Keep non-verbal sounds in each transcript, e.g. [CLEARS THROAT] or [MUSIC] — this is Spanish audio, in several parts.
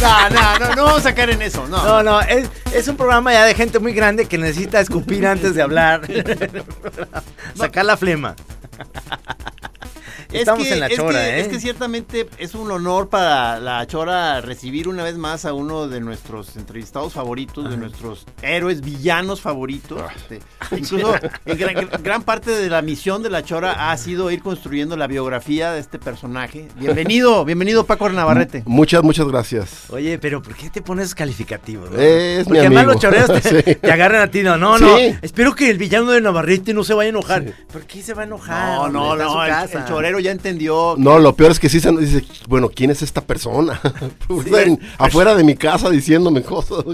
No, no, no, no vamos a caer en eso, no. No, no, es, es un programa ya de gente muy grande que necesita escupir antes de hablar. [LAUGHS] Sacar la flema. Es Estamos que- en la es chora, que- ¿eh? Es que ciertamente es un honor para la chora recibir una vez más a uno de nuestros entrevistados favoritos, de nuestros héroes, villanos favoritos. Ah. Este, incluso en gran, gran parte de la misión de la chora ha sido ir construyendo la biografía de este personaje. Bienvenido, [LAUGHS] bienvenido Paco Navarrete. Muchas, muchas gracias. Oye, pero ¿por qué te pones esos calificativos? no? Es mi Porque además amigo. los choreros te, [LAUGHS] Sí. te agarran a ti. No, no, no. Espero que el villano de Navarrete no se vaya a enojar. ¿Por qué se va a enojar? No, no, no, el chorero ya entendió. No, lo peor es que sí se dice, bueno, ¿quién es esta persona? [LAUGHS] Están afuera de mi casa diciéndome cosas.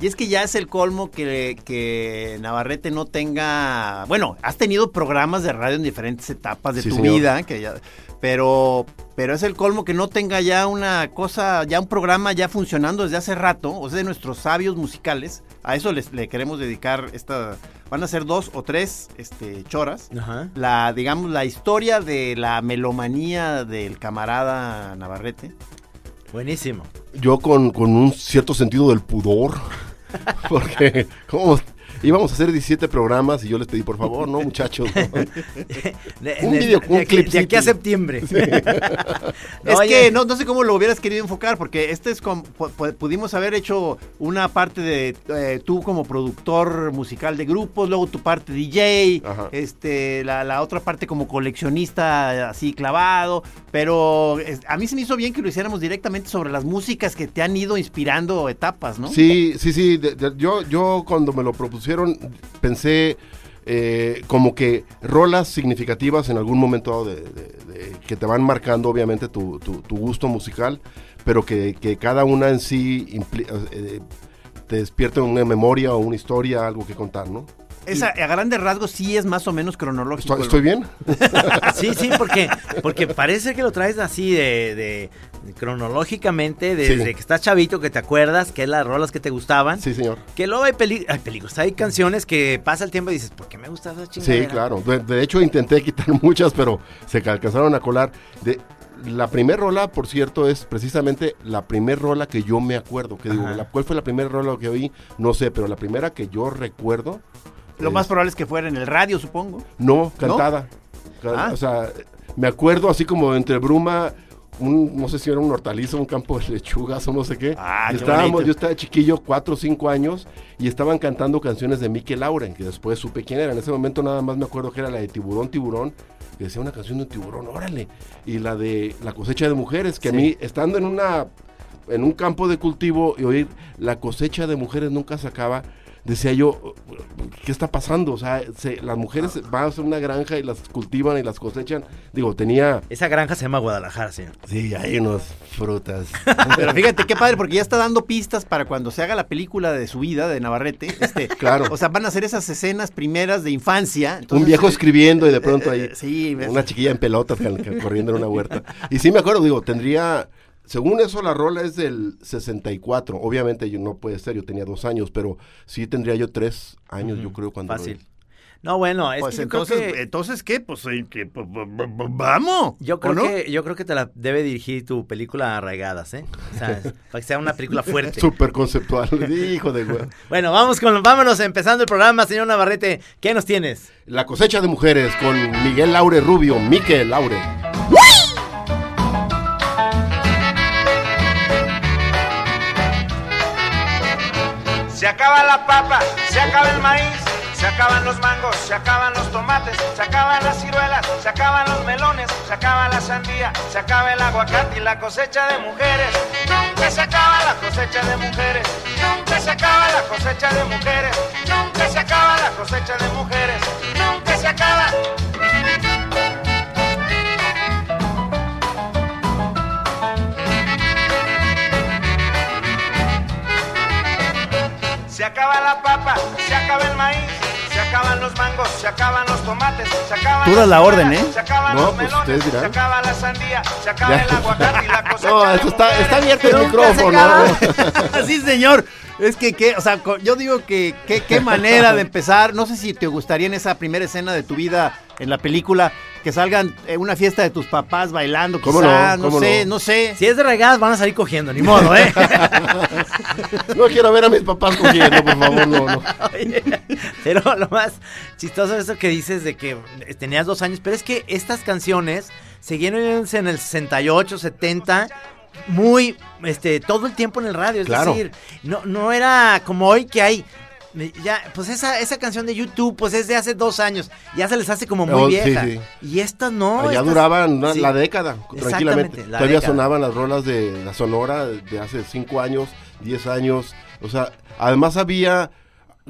Y es que ya es el colmo que, que Navarrete no tenga. Bueno, has tenido programas de radio en diferentes etapas de Sí, tu señor. vida, que ya, pero, pero es el colmo que no tenga ya una cosa, ya un programa ya funcionando desde hace rato, o sea, de nuestros sabios musicales. A eso les, le queremos dedicar esta. Van a ser dos o tres este, choras. Ajá. La, digamos, la historia de la melomanía del camarada Navarrete. Buenísimo. Yo con, con un cierto sentido del pudor, [LAUGHS] porque ¿cómo? Íbamos a hacer 17 programas y yo les pedí, por favor, no, muchachos. no. [LAUGHS] De, Un de- video- de un aquí- de aquí a septiembre. [LAUGHS] Es Oye. que no, no sé cómo lo hubieras querido enfocar, porque este es como, pu- pu- pudimos haber hecho una parte de eh, tú como productor musical de grupos, luego tu parte DJ, Ajá. este, la, la otra parte como coleccionista así clavado, pero es- a mí se me hizo bien que lo hiciéramos directamente sobre las músicas que te han ido inspirando etapas, ¿no? Sí, sí, sí. de- de- yo, yo cuando me lo propusieron pensé eh, como que rolas significativas en algún momento de, de- de- que te van marcando obviamente tu, tu- tu gusto musical, pero que, que cada una en sí eh, te despierta una memoria o una historia, algo que contar, ¿no? Esa, a grandes rasgos sí es más o menos cronológico. ¿Estoy, estoy bien? [LAUGHS] Sí, sí, porque, porque parece que lo traes así de, de- cronológicamente, desde Sí. que estás chavito, que te acuerdas, que es las rolas que te gustaban. Sí, señor. Que luego hay, peli hay películas, hay canciones que pasa el tiempo y dices, ¿por qué me gusta esa chingadera? Sí, claro. De, de hecho, intenté quitar [LAUGHS] muchas, pero se ca- alcanzaron a colar. De, la primer rola, por cierto, es precisamente la primer rola que yo me acuerdo. Que digo, la- ¿cuál fue la primera rola que oí? No sé, pero la primera que yo recuerdo. Lo es- más probable es que fuera en el radio, supongo. No, cantada. Ca- Ah. O sea, me acuerdo así como entre bruma. Un, no sé si era un hortaliza, un campo de lechugas o no sé qué. Ah, Estábamos, yo estaba chiquillo, cuatro o cinco años, y estaban cantando canciones de Mikel Lauren, que después supe quién era. En ese momento nada más me acuerdo que era la de Tiburón, Tiburón, que decía una canción de un tiburón, órale. Y la de La cosecha de mujeres, que a mí, estando en una en un campo de cultivo y oír la cosecha de mujeres nunca se acaba, decía yo, ¿qué está pasando? O sea, se- las mujeres van a hacer una granja y las cultivan y las cosechan. Digo, tenía... Esa granja se llama Guadalajara, señor. Sí, hay unas frutas. [LAUGHS] Pero fíjate qué padre, porque ya está dando pistas para cuando se haga la película de su vida de Navarrete. Este, [LAUGHS] Claro. O sea, van a ser esas escenas primeras de infancia. un viejo eh, escribiendo y de pronto eh, ahí eh, sí, ves. una chiquilla en cal- [LAUGHS] corriendo en una huerta. Y sí me acuerdo, digo, tendría... Según eso, la rola es del 64. Obviamente yo no puede ser, yo tenía dos años, pero sí tendría yo tres años, yo creo, cuando... Fácil. No, bueno, es Pues que yo creo entonces, que- entonces ¿qué? Pues eh, que, pues, vamos. Yo ¿o creo, no? que, yo creo que te la debe dirigir tu película Arraigadas, ¿eh? O sea, [LAUGHS] para que sea una película fuerte. Súper conceptual. [LAUGHS] Hijo de güey. Bueno, vamos con, vámonos empezando el programa, señor Navarrete. ¿Qué nos tienes? La cosecha de mujeres con Miguel Laure Rubio, Miquel Laure. Se acaba la papa, se acaba el maíz, se acaban los mangos, se acaban los tomates, se acaban las ciruelas, se acaban los melones, se acaba la sandía, se acaba el aguacate y la cosecha de mujeres. Nunca se acaba la cosecha de mujeres, nunca se acaba la cosecha de mujeres, nunca se acaba la cosecha de mujeres, acaba el maíz, se acaban los mangos, se acaban los tomates, se acaban das la orden, ¿eh? Se acaban No, los pues melones, ustedes dirán. se acaba la sandía, se acaba Ya. el aguacate y la [LAUGHS] cosecha No, esto está, está abierto el micrófono. [LAUGHS] sí, señor. Es que, ¿qué? o sea, yo digo que qué manera de empezar. No sé si te gustaría en esa primera escena de tu vida en la película que salgan en una fiesta de tus papás bailando, ¿Cómo quizá, no? no, ¿Cómo sé, no? no sé. Si es de regadas, van a salir cogiendo, ni modo, ¿eh? [LAUGHS] No quiero ver a mis papás cogiendo, por favor, no, no. Oye, [LAUGHS] pero lo más chistoso es eso que dices de que tenías dos años, pero es que estas canciones seguían oyéndose en el 68, 70, muy, este, todo el tiempo en el radio, es Claro. decir, no, no era como hoy que hay, ya, pues esa, esa canción de YouTube, pues es de hace dos años, ya se les hace como muy Oh, vieja, sí. y estas no. Allá estas- duraban una- sí. la década, tranquilamente. la Todavía década. sonaban las rolas de la Sonora de hace 5 años, 10 años. O sea, además había,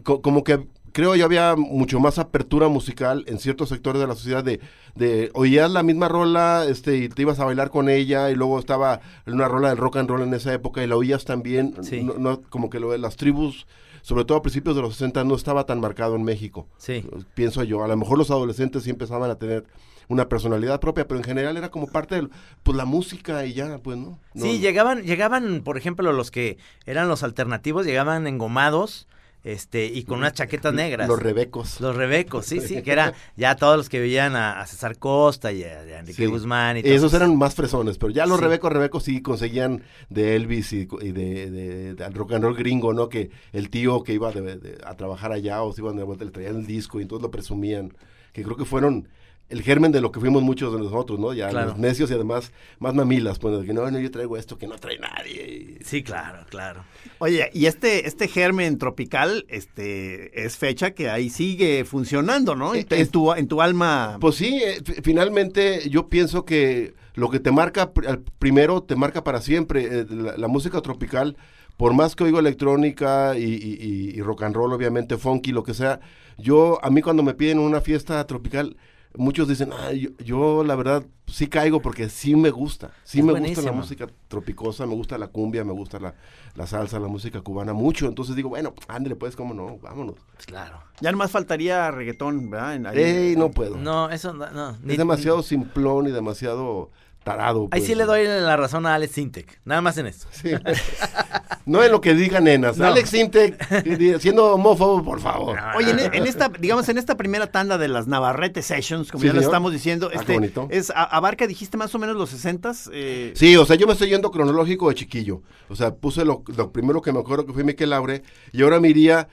co- como que creo yo había mucho más apertura musical en ciertos sectores de la sociedad de, de oías la misma rola este y te ibas a bailar con ella y luego estaba una rola del rock and roll en esa época y la oías también Sí. no, no- como que lo de las tribus sobre todo a principios de los 60 no estaba tan marcado en México Sí. pienso yo. A lo mejor los adolescentes sí empezaban a tener una personalidad propia, pero en general era como parte de pues, la música y ya, pues, ¿no? No- Sí, llegaban, llegaban, por ejemplo, los que eran los alternativos, llegaban engomados, este, y con unas chaquetas negras. Los rebecos. Los rebecos, sí, sí, que era [LAUGHS] ya todos los que veían a, a César Costa y a, Enrique Sí. Guzmán y todo Esos eso. eran más fresones, pero ya los Sí. rebecos, rebecos sí conseguían de Elvis y, y de, de- del rock and roll gringo, ¿no? Que el tío que iba de- de- a trabajar allá o se iban de vuelta le traían el disco y entonces lo presumían. Que creo que fueron el germen de lo que fuimos muchos de nosotros, ¿no? Ya Claro. los necios y además más mamilas, pues, de que no, no, yo traigo esto que no trae nadie. Sí, claro, claro. Oye, y este, este germen tropical, este, es fecha que ahí sigue funcionando, ¿no? En, Eh, en tu, en tu alma. Pues sí, eh, fi- finalmente yo pienso que lo que te marca primero te marca para siempre. Eh, la, la música tropical, por más que oigo electrónica y, y- y- y rock and roll, obviamente funky, lo que sea, yo a mí cuando me piden una fiesta tropical, muchos dicen, "Ah, yo, yo la verdad sí caigo porque sí me gusta, sí Es me gusta la música tropicosa, me gusta la cumbia, me gusta la, la salsa, la música cubana mucho, entonces digo, bueno, ándale pues, cómo no, vámonos. Claro. Ya nomás faltaría reggaetón, ¿verdad? En- ahí- Ey, no puedo. No, eso no. no, ni- es demasiado simplón y demasiado tarado. Ahí pues. sí le doy la razón a Alex Sintek, nada más en esto. Sí. [LAUGHS] no en lo que digan nenas. No. Alex di- siendo homófobo, por favor. Oye, en, en esta, digamos, en esta primera tanda de las Navarrete Sessions, como Sí, ya lo señor. estamos diciendo, Ah, este, es, a- abarca, dijiste más o menos los 60s. Eh, Sí, o sea, yo me estoy yendo cronológico de chiquillo. O sea, puse lo, lo primero que me acuerdo que fue Miquel Laure y ahora me iría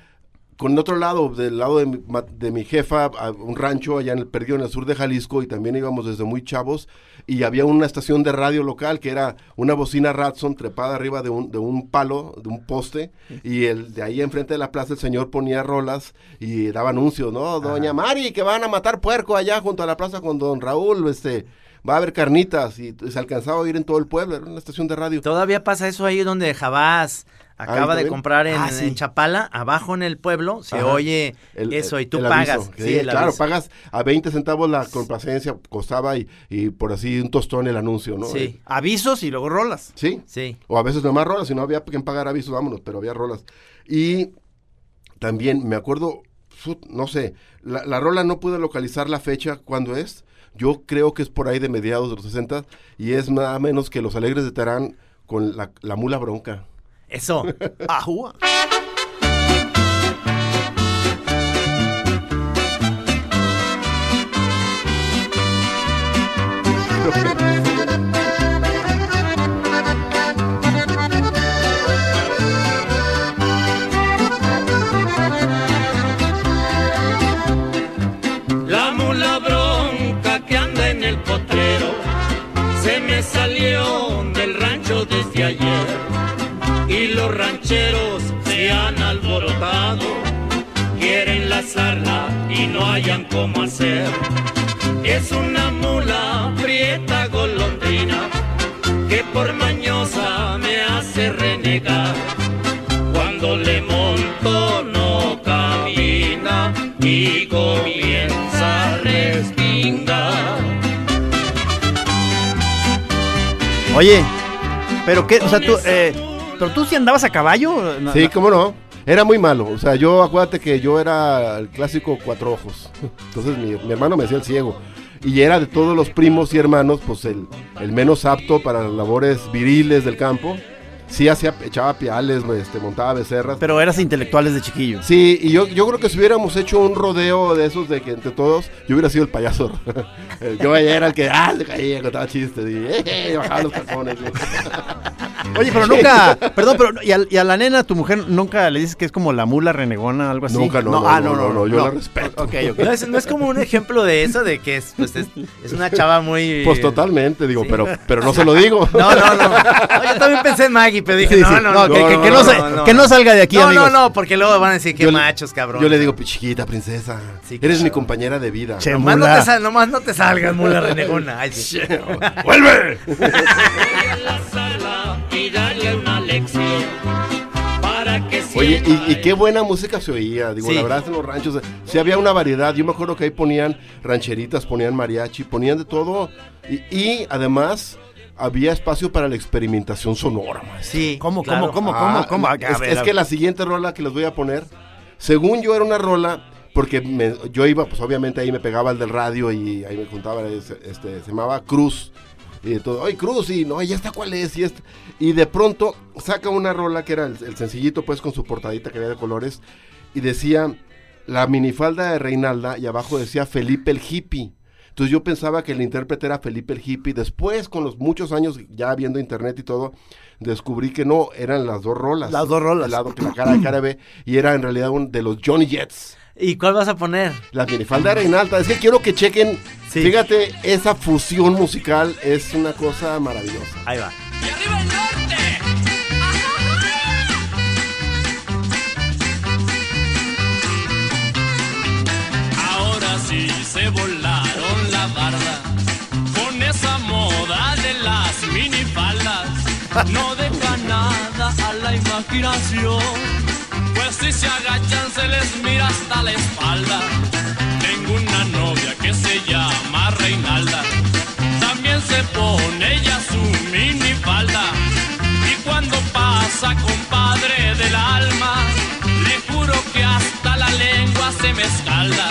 con el otro lado, del lado de mi, de mi jefa, a un rancho allá en el Perdido, en el sur de Jalisco, y también íbamos desde muy chavos, y había una estación de radio local que era una bocina Ratson trepada arriba de un, de un palo, de un poste, y el de ahí enfrente de la plaza el señor ponía rolas y daba anuncios, ¿no? Doña Mari, que van a matar puerco allá junto a la plaza con don Raúl, este... Va a haber carnitas y se alcanzaba a oír en todo el pueblo, era una estación de radio. Todavía pasa eso ahí donde Jabás acaba de comprar en, Ah, sí. en Chapala, abajo en el pueblo, se Ajá. oye El- eso y tú pagas. aviso. Sí, claro, aviso. pagas a 20 centavos la complacencia, costaba y, y por así un tostón el anuncio, ¿no? Sí, avisos y luego rolas. Sí. sí. O a veces no más rolas, si no había quien pagar avisos, vámonos, pero había rolas. Y también me acuerdo, no sé, la, la rola no pude localizar la fecha cuándo es. Yo creo que es por ahí de mediados de los 60 y es nada menos que Los Alegres de Terán con la, la mula bronca. Eso. Ajúa. Los rancheros se han alborotado quieren lazarla y no hayan cómo hacer. Es una mula prieta golondrina que por mañosa me hace renegar. Cuando le monto no camina y comienza a respingar. Oye, pero qué, o sea, tú, eh, pero tú sí andabas a caballo. No, Sí, cómo no. Era muy malo. O sea, yo acuérdate que yo era el clásico cuatro ojos. Entonces mi, mi hermano me decía el ciego. Y era de todos los primos y hermanos, pues el, el menos apto para las labores viriles del campo. Sí hacía, echaba piales, este, montaba becerras. Pero eras intelectuales de chiquillo. Sí, y yo, yo creo que si hubiéramos hecho un rodeo de esos de que entre todos, yo hubiera sido el payaso. [LAUGHS] yo era el que, ah, se caía, contaba chistes y, eh, bajaba los calzones. [LAUGHS] Oye, pero nunca, perdón, pero y a, y a la nena, tu mujer, nunca le dices que es como la mula renegona, algo así. Nunca, no, no, ah, no, no, no, yo la respeto. Ok, ok. No es, no es como un ejemplo de eso, de que es, pues, es, es una chava muy... Pues totalmente, digo, Sí. pero, pero no se lo digo. [LAUGHS] No, no, no, No, Yo también pensé en Maggie, pero dije, Sí, no, sí. no, No, no. que- que- que no que no salga de aquí, No, amigos. no, no, porque luego van a decir que machos, cabrón. Yo le digo, chiquita princesa, Sí, eres claro. mi compañera de vida. Che, Nomás no, te sal- nomás no te salgas, mula renegona. Ay, sí. ¡Vuelve! [LAUGHS] Y darle una lección para que Oye, y, y qué buena música se oía, digo, Sí. la verdad en los ranchos, sí había una variedad, yo me acuerdo que ahí ponían rancheritas, ponían mariachi, ponían de todo, y, y además había espacio para la experimentación sonora, maestro. Sí, ¿Cómo, claro. cómo, cómo, Ah, cómo, cómo? A es, ver, es a que la siguiente rola que les voy a poner, según yo era una rola, porque me- yo iba, pues obviamente ahí me pegaba el del radio y ahí me juntaba, este, se llamaba Cruz. Y de todo, ¡ay, Cruz! Y no, ya está cuál es. Y, esta- y de pronto saca una rola que era el, el sencillito, pues con su portadita que había de colores. Y decía la minifalda de Reinalda y abajo decía Felipe el hippie. Entonces yo pensaba que el intérprete era Felipe el hippie. Después, con los muchos años ya viendo internet y todo, descubrí que no, eran las dos rolas. Las dos rolas. El lado que la cara de cara B. Y era en realidad un de los Johnny Jets. ¿Y cuál vas a poner? La minifalda de Reinalda. Es que quiero que chequen. Sí. Fíjate, esa fusión musical es una cosa maravillosa. Ahí va. ¡Y arriba el norte! Ahora sí se volaron la barda con esa moda de las minifaldas. No deja nada a la imaginación, pues si se agachan se les mira hasta la espalda. Tengo una novia que se llama Reinalda, también se pone ella su minifalda. Y cuando pasa compadre del alma, le juro que hasta la lengua se me escalda.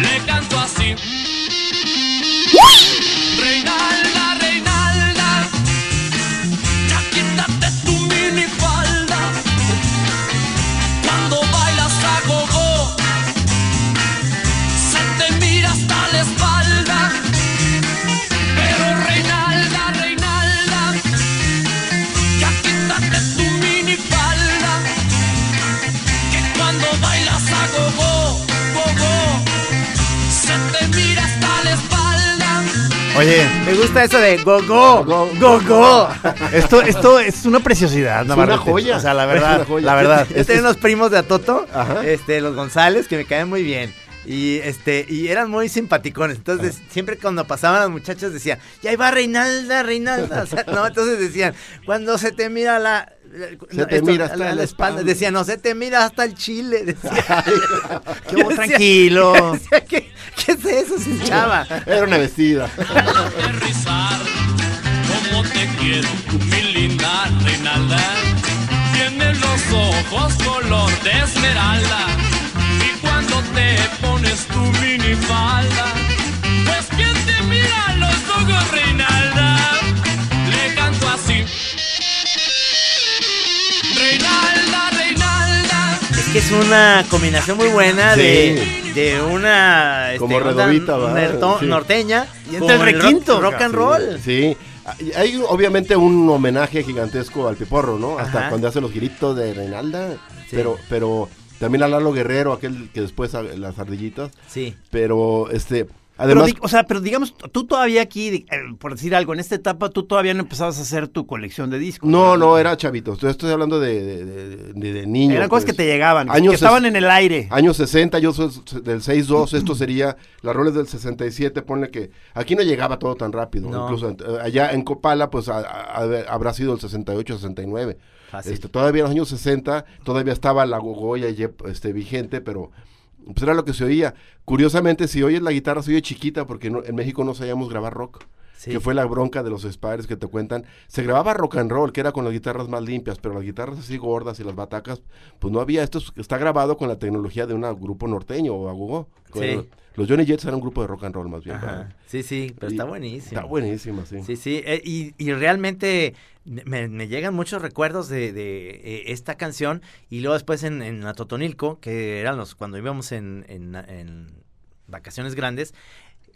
Le canto así. Oye, Me gusta eso de go go, Go, go go. esto, esto es una preciosidad, Es una joya. O sea, la Es verdad, una joya. la verdad. Yo tenía unos primos de Atoto, Ajá. este, los González, que me caen muy bien. Y este, y eran muy simpaticones. Entonces, siempre cuando pasaban las muchachas decían, ya ahí va Reinalda, Reinalda. O sea, no, entonces decían, cuando se te mira la. Se te mira hasta la espalda. Decían, no se te mira hasta el chile. Decía. [LAUGHS] Qué [LAUGHS] Yo decía- tranquilo. [LAUGHS] decía, ¿qué, ¿Qué es eso, sin chava? Era una vestida. aterrizar. Como te quiero, mi linda Reinalda. Tienes los ojos color de esmeralda. Y cuando te pones tu minifalda, pues ¿quién te que es una combinación muy buena de, Sí. de una. este, Como redobita, norteña. Y entra el rock- requinto, Rock, and roll. Sí. Hay obviamente un homenaje gigantesco al Piporro, ¿no? Hasta Ajá. cuando hace los gritos de Reinalda. Sí. Pero, pero también a Lalo Guerrero, aquel que después a- las ardillitas. Sí. Pero este, Además, Pero o sea, pero digamos, tú todavía aquí, eh, por decir algo, en esta etapa tú todavía no empezabas a hacer tu colección de discos. no, no, era chavito. Estoy, estoy hablando de, de, de- de- de niño. Eran cosas pues. que te llegaban, que Años estaban ses- en el aire. Años 60, yo soy del 6-2, esto sería las roles del 67, ponle que aquí no llegaba todo tan rápido, No. incluso eh, allá en Copala pues a- a- a- habrá sido el 68, 69. Fácil. Este, todavía en los años 60 todavía estaba la gogoya este, vigente, pero pues era lo que se oía. Curiosamente, si oyes la guitarra se oye chiquita porque no- en México no sabíamos grabar rock. Sí. Que fue la bronca de los Spires que te cuentan. Se grababa rock and roll, que era con las guitarras más limpias, pero las guitarras así gordas y las batacas, pues no había. Esto es- está grabado con la tecnología de un grupo norteño o agogó. Sí. Los Johnny Jets eran un grupo de rock and roll más bien. Sí, sí, pero Y- está buenísimo. Está buenísima, sí. Sí, sí, eh, y, y realmente me, me llegan muchos recuerdos de, de, eh, esta canción y luego después en, en Atotonilco, que eran los cuando íbamos en, en- en vacaciones grandes,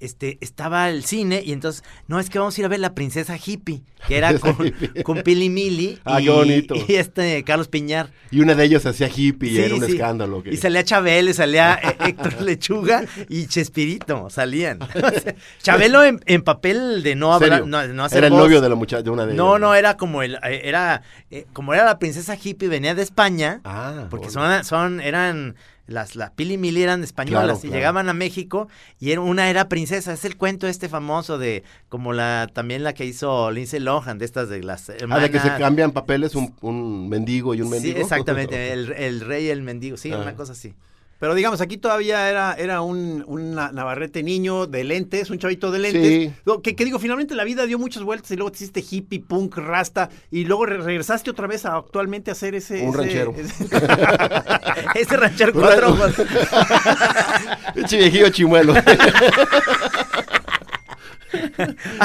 este estaba el cine y entonces, no, es que vamos a ir a ver La Princesa Hippie, que era [LAUGHS] con, Pili Mili Ah, y, bonito. y este Carlos Piñar. Y una de ellos hacía hippie y Sí, era un sí. escándalo. que- Y salía Chabelo, y salía [LAUGHS] eh, Héctor Lechuga y Chespirito, salían. [LAUGHS] Chabelo en, en papel de no hablar, no, no hacer Era el novio de la muchacha, de una de No, ellas. no, era como el, eh, era, eh, como era la princesa hippie, venía de España, Ah, porque son, son, eran, las, la Pili Mili eran españolas Claro, y claro. llegaban a México y era, una era princesa, es el cuento este famoso de, como la, también la que hizo Lindsay Lohan, de estas de las Ah, de que se cambian papeles un, un mendigo y un Sí, mendigo. [LAUGHS] exactamente, el, el rey y el mendigo, sí, Ah. una cosa así. Pero digamos, aquí todavía era, era un, un na- Navarrete niño de lentes, un chavito de lentes. Sí. Que, que digo, finalmente la vida dio muchas vueltas y luego te hiciste hippie, punk, rasta y luego re- regresaste otra vez a actualmente a hacer ese... Un ese- ranchero. ese- [LAUGHS] Ese ranchero cuatro ojos. [LAUGHS] Pinche viejillo chimuelo. [LAUGHS]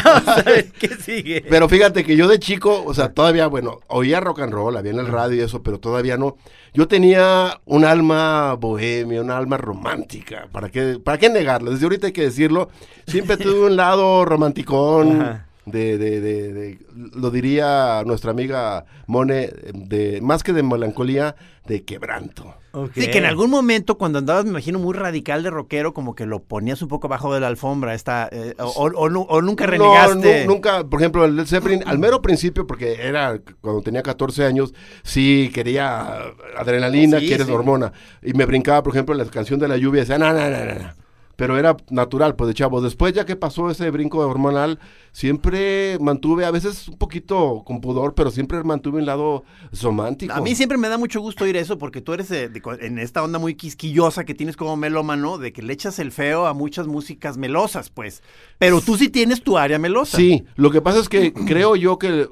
Vamos a ver qué sigue. Pero fíjate que yo de chico, o sea, todavía, bueno, oía rock and roll, había en el radio y eso, pero todavía no. Yo tenía un alma bohemia, un alma romántica. ¿Para qué, para qué negarlo? Desde ahorita hay que decirlo. Siempre tuve un lado romanticón. [LAUGHS] Ajá. De, de, de, de- lo diría nuestra amiga Mone, de más que de melancolía, de quebranto. Sí, que en algún momento cuando andabas, me imagino, muy radical de rockero, como que lo ponías un poco abajo de la alfombra, esta, eh, o, o- o o nunca No, renegaste. nu- nunca, por ejemplo, el Zeppelin, al mero principio, porque era cuando tenía 14 años, sí quería adrenalina, Sí, quieres sí. hormona. Y me brincaba, por ejemplo, la canción de la lluvia, decía, no, no, no, no, no". Pero era natural, pues de chavo. Después, ya que pasó ese brinco hormonal, siempre mantuve, a veces un poquito con pudor, pero siempre mantuve un lado romántico. A mí siempre me da mucho gusto oír eso porque tú eres de- de- en esta onda muy quisquillosa que tienes como melómano, de que le echas el feo a muchas músicas melosas, pues. Pero tú sí tienes tu área melosa. Sí, lo que pasa es que [CLEARS THROAT] creo yo que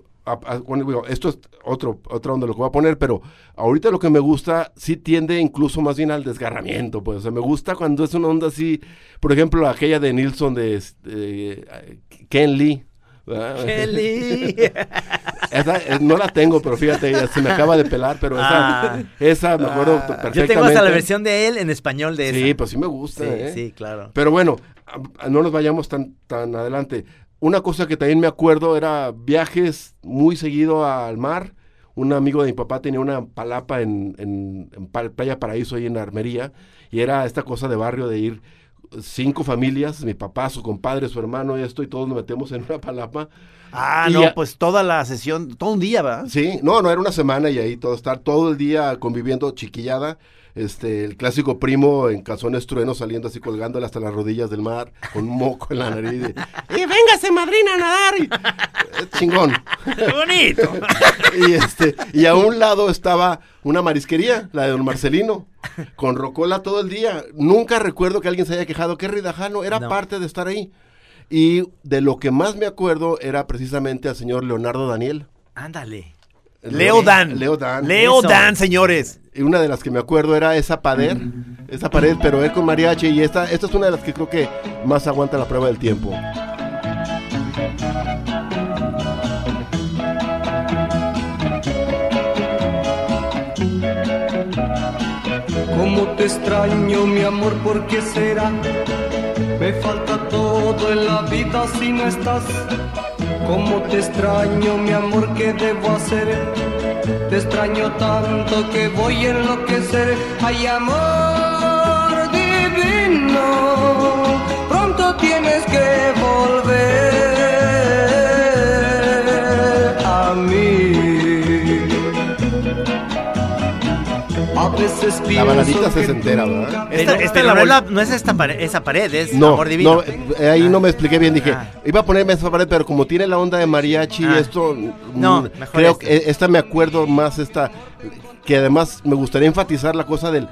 bueno, esto es otro otra onda lo que voy a poner, pero ahorita lo que me gusta sí tiende incluso más bien al desgarramiento, pues, o sea, me gusta cuando es una onda así, por ejemplo, aquella de Nilsson de, este, Ken Lee. Kelly. [LAUGHS] Esa, eh, no la tengo, pero fíjate, se me acaba de pelar, pero esa, Ah. esa me acuerdo perfectamente. Yo tengo hasta la versión de él en español de esa. Sí, pues sí me gusta, Sí, ¿eh? sí, claro. Pero bueno, a- a- no nos vayamos tan, tan adelante. Una cosa que también me acuerdo era viajes muy seguido al mar. Un amigo de mi papá tenía una palapa en, en, en Playa Paraíso, ahí en Armería, y era esta cosa de barrio de ir cinco familias, mi papá, su compadre, su hermano y esto, y todos nos metemos en una palapa. Ah, Y no, ya- pues toda la sesión, todo un día, ¿verdad? Sí, no, no era una semana y ahí todo estar todo el día conviviendo chiquillada. Este, el clásico primo en calzones truenos saliendo así colgándole hasta las rodillas del mar con un moco en la nariz. Y, [LAUGHS] y véngase, madrina, a nadar. Y, eh, chingón. ¡Qué [LAUGHS] bonito! [LAUGHS] y este, y a un lado estaba una marisquería, la de don Marcelino, con rocola todo el día. Nunca recuerdo que alguien se haya quejado que Ridajano era No. parte de estar ahí. Y de lo que más me acuerdo era precisamente al señor Leonardo Daniel. Ándale. Leo Dan. Leo Dan. Leo. Dan, señores. Y una de las que me acuerdo era esa pared, esa pared, pero él con mariachi. Y esta, esta es una de las que creo que más aguanta la prueba del tiempo. Cómo te extraño, mi amor, ¿por qué será? Me falta todo en la vida si no estás. Cómo te extraño, mi amor, ¿qué debo hacer? Te extraño tanto que voy a enloquecer. Ay, amor divino, pronto tienes que La baladita se entera, ¿verdad? Esta, esta pero no, la es la- vol- no es esta pared, esa pared, es No, amor divino. no, eh, ahí no me expliqué bien, dije, Ah. iba a ponerme esa pared, pero como tiene la onda de mariachi, Ah. esto, No, mm, mejor creo este. que esta me acuerdo más, esta, que además me gustaría enfatizar la cosa del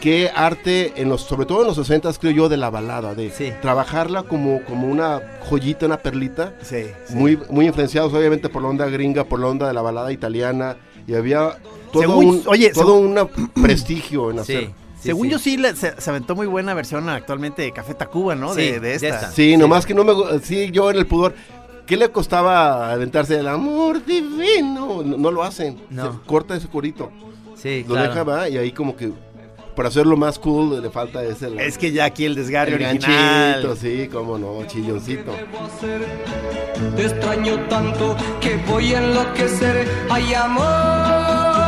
qué arte, en los, sobre todo en los 60 creo yo, de la balada, de Sí. trabajarla como, como una joyita, una perlita, Sí, sí. muy, muy influenciados obviamente por la onda gringa, por la onda de la balada italiana, y había todo Según- un, oye, todo un prestigio en hacer. sí, Según sí. yo sí se, se aventó muy buena versión actualmente de Café Tacuba, ¿no? Sí, de, de de esta. Sí, nomás que no me... Sí, yo en el pudor... ¿Qué le costaba aventarse el amor divino? No, no lo hacen. No. Se corta ese corito. Sí, Lo claro. deja, va, y ahí como que... Para hacerlo más cool le falta ese... la- Es que ya aquí el desgarre el original. ganchito, sí, cómo no, chilloncito. Te extraño tanto que voy a enloquecer. Hay amor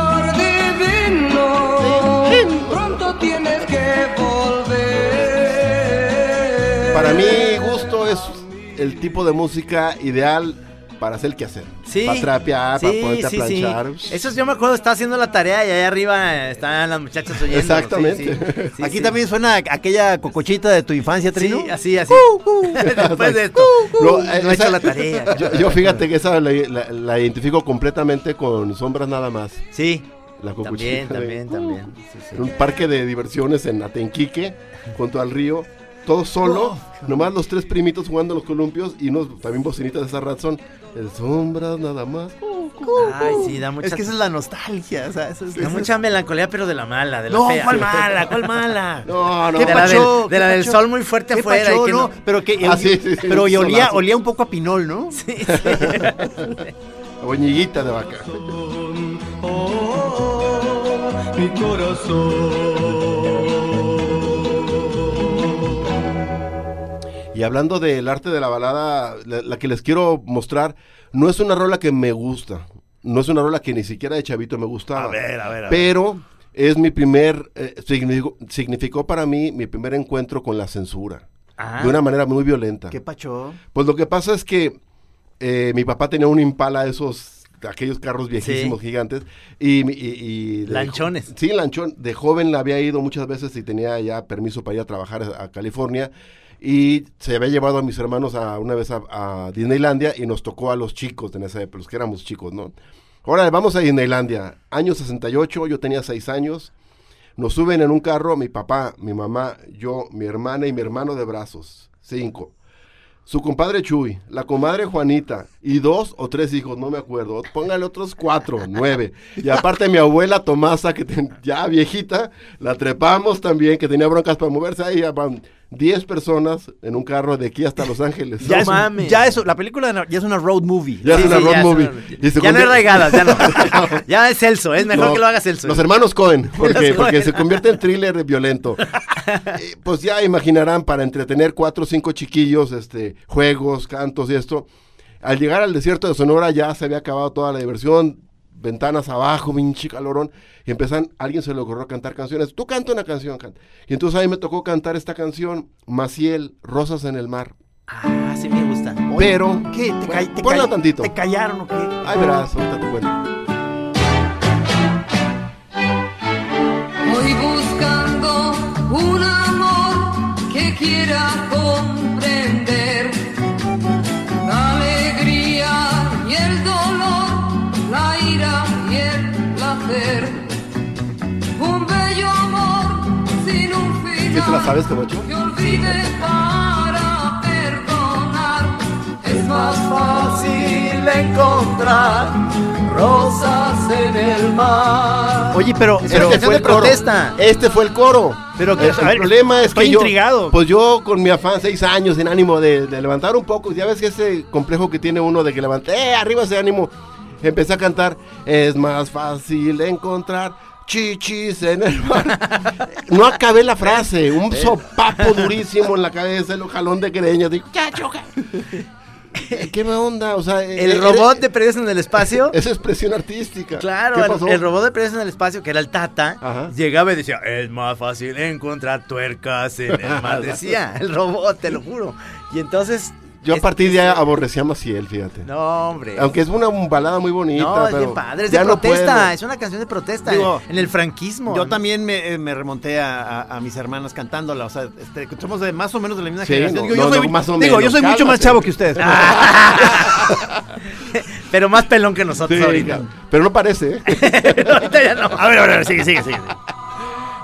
divino. Pronto tienes que volver. Para mi gusto es el tipo de música ideal para hacer que hacer. Sí. Para trapear, para Sí, ponerte sí, a sí. planchar. Eso yo me acuerdo, estaba haciendo la tarea y allá arriba están las muchachas oyendo. Exactamente. [LAUGHS] Aquí también suena aquella cocochita de tu infancia, Trino. Sí, así, así. [LAUGHS] Después de esto. No, no he hecho la tarea. Yo, yo fíjate que esa la, la- la identifico completamente con Sombras Nada Más. Sí. La cocuchita También, de- también, también. Sí, sí. En un parque de diversiones en Atenquique, junto al río. Todo solo, nomás los tres primitos jugando los columpios y unos también bocinitas de esa razón. El Sombras Nada Más. Ay, sí, da mucha, Es que esa es la nostalgia. O sea, eso es- da eso es- mucha melancolía, pero de la mala, de la No, fea. ¿cuál mala? ¿Cuál mala? [LAUGHS] No, no. ¿Qué de la, del, de la ¿Qué del sol muy fuerte ¿Qué afuera. pacho? y que no, no- pero que Ah, sí, sí, sí, pero y olía, olía un poco a pinol, ¿no? Sí, sí. [LAUGHS] Boñiguita de vaca. Mi corazón. Y hablando del arte de la balada, la, la que les quiero mostrar, no es una rola que me gusta. No es una rola que ni siquiera de chavito me gustaba. A ver, a ver, a ver. Pero es mi primer, eh, significó, significó para mí mi primer encuentro con la censura. Ah. De una manera muy violenta. ¿Qué pacho? Pues lo que pasa es que eh, mi papá tenía un Impala, esos, aquellos carros viejísimos, Sí. gigantes, y, y- y de- Lanchones. Sí, lanchón. De joven la había ido muchas veces y tenía ya permiso para ir a trabajar a, a California. Y se había llevado a mis hermanos a una vez a, a Disneylandia y nos tocó a los chicos en esa época, los que éramos chicos, ¿no? Ahora vamos a Disneylandia. Año 68, yo tenía seis años. Nos suben en un carro mi papá, mi mamá, yo, mi hermana y mi hermano de brazos. Cinco. Su compadre Chuy, la comadre Juanita y dos o tres hijos, no me acuerdo. Póngale otros cuatro, [LAUGHS] nueve. Y aparte mi abuela Tomasa, que ya viejita, la trepamos también, que tenía broncas para moverse. Ahí ya van diez personas en un carro de aquí hasta Los Ángeles. Ya, No es, mames. ya eso, la película ya es una road movie. Ya es una sí, road ya movie. una- Y se Ya no es regadas, ya no. [LAUGHS] ya es Celso, es mejor No, que lo haga Celso. Los hermanos Cohen, [LAUGHS] porque, porque se convierte en thriller violento. Eh, pues ya imaginarán, para entretener cuatro o cinco chiquillos, este, juegos, cantos y esto. Al llegar al desierto de Sonora ya se había acabado toda la diversión, ventanas abajo, pinche calorón, y empiezan, alguien se le ocurrió cantar canciones. Tú canta una canción, canta. Y entonces a mí me tocó cantar esta canción, Maciel, Rosas en el Mar. Ah, sí me gusta. Pero, ¿Qué? ¿Te, ca- te ponla ca- tantito. ¿Te callaron o qué? ay verás, ahorita te cuento. Voy buscando un amor que quiera comprender ¿Qué te la sabes, Camacho? Que olvide para perdonar. Es más fácil encontrar rosas en el mar. Oye, pero, Es pero una canción de protesta. Este fue el coro. Pero que- el, el ver, problema es estoy que yo, intrigado. pues yo con mi afán seis años en ánimo de, de levantar un poco, ya ves que ese complejo que tiene uno de que levanta, eh, arriba ese ánimo, empecé a cantar, es más fácil encontrar chichis en el mar. no acabé la frase, un sopapo durísimo en la cabeza, el jalón de greñas, digo, ya choca. ¿Qué onda? O sea, El eh, robot eh, de Perdidos en el Espacio. [LAUGHS] Esa expresión artística. Claro, ¿Qué el- pasó? El, robot de Perdidos en el Espacio, que era el Tata, Ajá. llegaba y decía, es más fácil encontrar tuercas en el mar. [LAUGHS] Decía el robot, te lo juro. Y entonces... Yo a partir de ahí aborrecí a Maciel, fíjate. No, hombre. Aunque es una balada muy bonita. no, es bien padre, es de ya no protesta, es una canción de protesta Digo, en el franquismo. Yo también me, eh, me remonté a, a- a mis hermanas cantándola, o sea, este, somos de más o menos de la misma Sí, generación. no, Digo, yo soy, más o digo, yo soy mucho más chavo que ustedes. [LAUGHS] Pero más pelón que nosotros Sí, ahorita. pero no parece. ¿eh? [LAUGHS] ahorita ya no. A ver, a ver, sigue, sigue, sigue.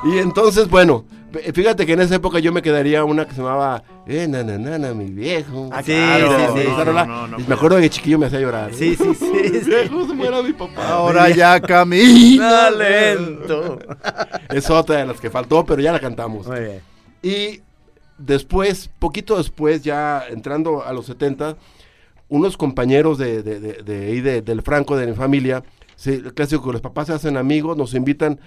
y entonces, bueno, fíjate que en esa época yo me quedaría una que se llamaba Eh, na, na, na, na, mi viejo. Ah, Sí, claro, sí, no, no, no, me acuerdo que de chiquillo me hacía llorar. Sí, sí, sí. [LAUGHS] sí. Viejo, se muera mi papá. Ahora ya camina. [LAUGHS] lento. Es otra de las que faltó, pero ya la cantamos. Muy bien. Y después, poquito después, ya entrando a los 70, unos compañeros de, de, de, de ahí de- del Franco, de mi familia, el clásico que los papás se hacen amigos, nos invitan,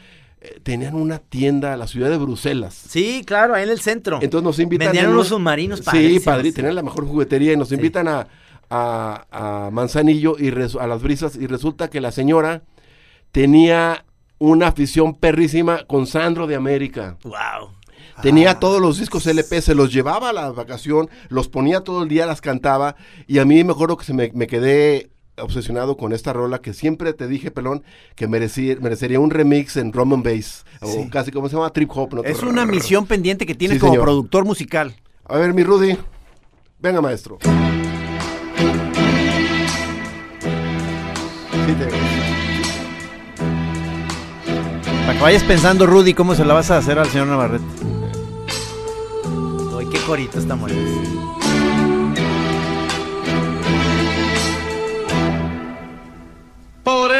eh, tenían una tienda a la ciudad de Bruselas. Sí, claro, ahí en el centro. Entonces nos invitan. Vendían en unos un- submarinos Sí, padrísimos. padre, tenían la mejor juguetería y nos Sí. invitan a, a- a Manzanillo y a las brisas y resulta que la señora tenía una afición perrísima con Sandro de América. Wow. Tenía todos los discos LP, se los llevaba a la vacación, los ponía todo el día, las cantaba y a mí me acuerdo que se me, me quedé obsesionado con esta rola que siempre te dije, pelón, que merecía, merecería un remix en drum and bass o casi como se llama trip hop. ¿no? Es una misión pendiente que tienes Sí, como señor. productor musical. A ver, mi Rudy, venga maestro. Sí, te- Para que vayas pensando, Rudy, cómo se la vas a hacer al señor Navarrete. Uy, qué corito está muy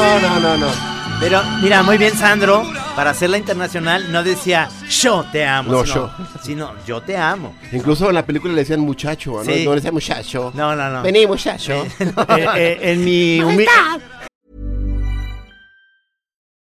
No, no, no, no. Pero mira, muy bien, Sandro. Para hacerla internacional no decía yo te amo, No, sino, yo. sino yo te amo. Incluso en la película le decían muchacho, ¿no? Sí. No le decían muchacho. No, no, no. Vení, muchacho. [LAUGHS] eh, eh, en mi [LAUGHS] humi-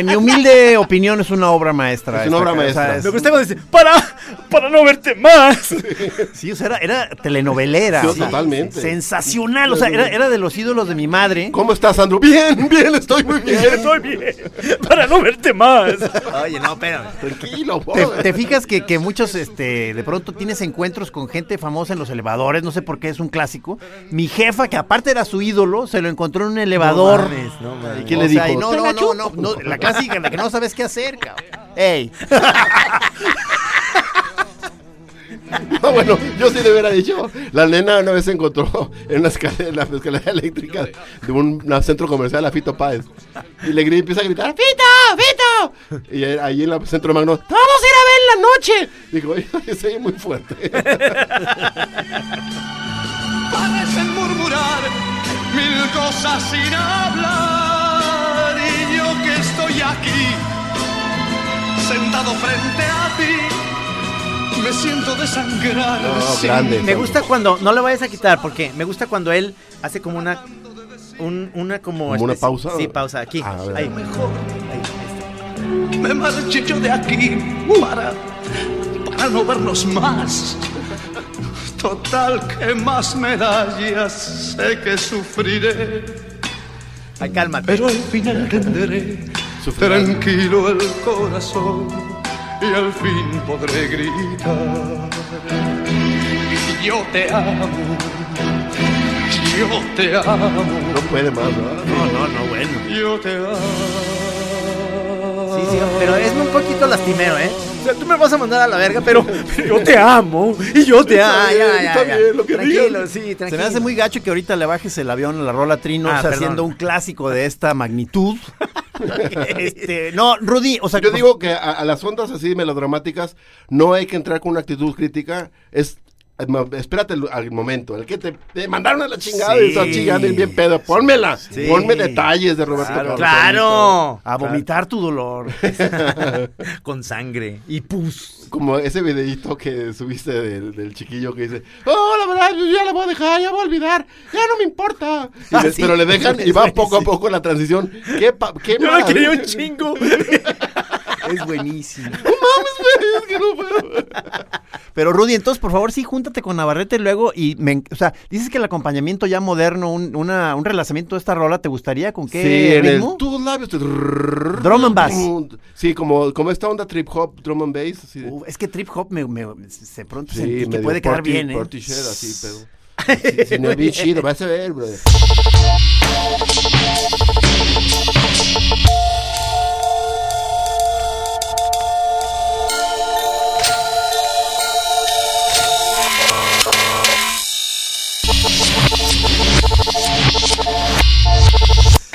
En mi humilde opinión es una obra maestra. Es una esta obra maestra. o sea, es- Me gustaba decir, para, para no verte más. sí, o sea, era, era telenovelera. Sí, totalmente. Sensacional, o sea, era, era de los ídolos de mi madre. ¿Cómo estás, Sandro? Bien, bien, estoy muy bien. Estoy bien, para no verte más. Oye, no, espérame. Tranquilo, ¿Te, te fijas que, que muchos, este, de pronto tienes encuentros con gente famosa en los elevadores, no sé por qué es un clásico. Mi jefa, que aparte era su ídolo, se lo encontró en un elevador. No mames, no mames. ¿Y qué O le sea, dijo? y no, "Te no, la no, chupo". no, no, la la que no sabes qué hacer, cabrón. Ey, No, [LAUGHS] bueno, yo sí le hubiera dicho. La nena una vez se encontró en una escalera, en la escalera eléctrica de un centro comercial a Fito Páez. Y le grita, empieza a gritar, ¡Fito! ¡Fito! Y ahí en el centro de Magno, ¡Te vamos a ir a ver en la noche! Dijo, oye, se oye muy fuerte. [LAUGHS] parecen murmurar mil cosas sin hablar yo que estoy aquí sentado frente a ti me siento desangrar. No, sí. grande. Me gusta cuando, no le vayas a quitar, porque me gusta cuando él hace como una, un- una como... ¿Como una pausa? Sí, pausa, aquí. Ah, a ver. ahí. Mejor me marché yo de aquí para, para no verlos más. Total, que más me da? Ya sé que sufriré, Ay, cálmate. pero al final tendré tranquilo el corazón y al fin podré gritar. Yo te amo, yo te amo, No puede más. No, no, no, bueno. yo te amo. Sí, sí, pero es un poquito lastimero, ¿eh? O sea, tú me vas a mandar a la verga, pero, [LAUGHS] pero yo te amo y yo te amo. Está bien, está bien, lo que tranquilo, sí, tranquilo. Se me hace muy gacho que ahorita le bajes el avión a la rola Trino, Ah, o sea, perdón. haciendo un clásico de esta magnitud. [LAUGHS] este, no, Rudy, o sea, Yo digo que a, a las ondas así melodramáticas no hay que entrar con una actitud crítica. Es espérate al momento, el que te, te mandaron a la chingada Sí. y estás chingando y bien pedo. Pónmela, Sí. ponme detalles de Roberto Claro. ¡Claro! a vomitar tu dolor. [LAUGHS] Con sangre y pus. Como ese videito que subiste del, del chiquillo que dice, oh, la verdad, yo ya la voy a dejar, ya voy a olvidar, ya no me importa. Y Ah, le- sí. Pero le dejan y va [LAUGHS] poco a poco la transición. ¿Qué, pa- qué Yo quería un chingo. [LAUGHS] es buenísimo. No mames, no [LAUGHS] puedo. Pero Rudy, entonces, por favor, sí, júntate con Navarrete luego y, me, o sea, dices que el acompañamiento ya moderno, un, una, un relanzamiento de esta rola, ¿te gustaría? ¿Con qué Sí, en el, ritmo? tus labios. te- Drum and bass. Sí, como, como esta onda trip hop, drum and bass. Así de- es que trip hop me, me- se pronto sí, sentí que puede quedar Porti- bien, ¿eh? Así, pero. Sí, sí, no, bien chido, vas a ver, brother.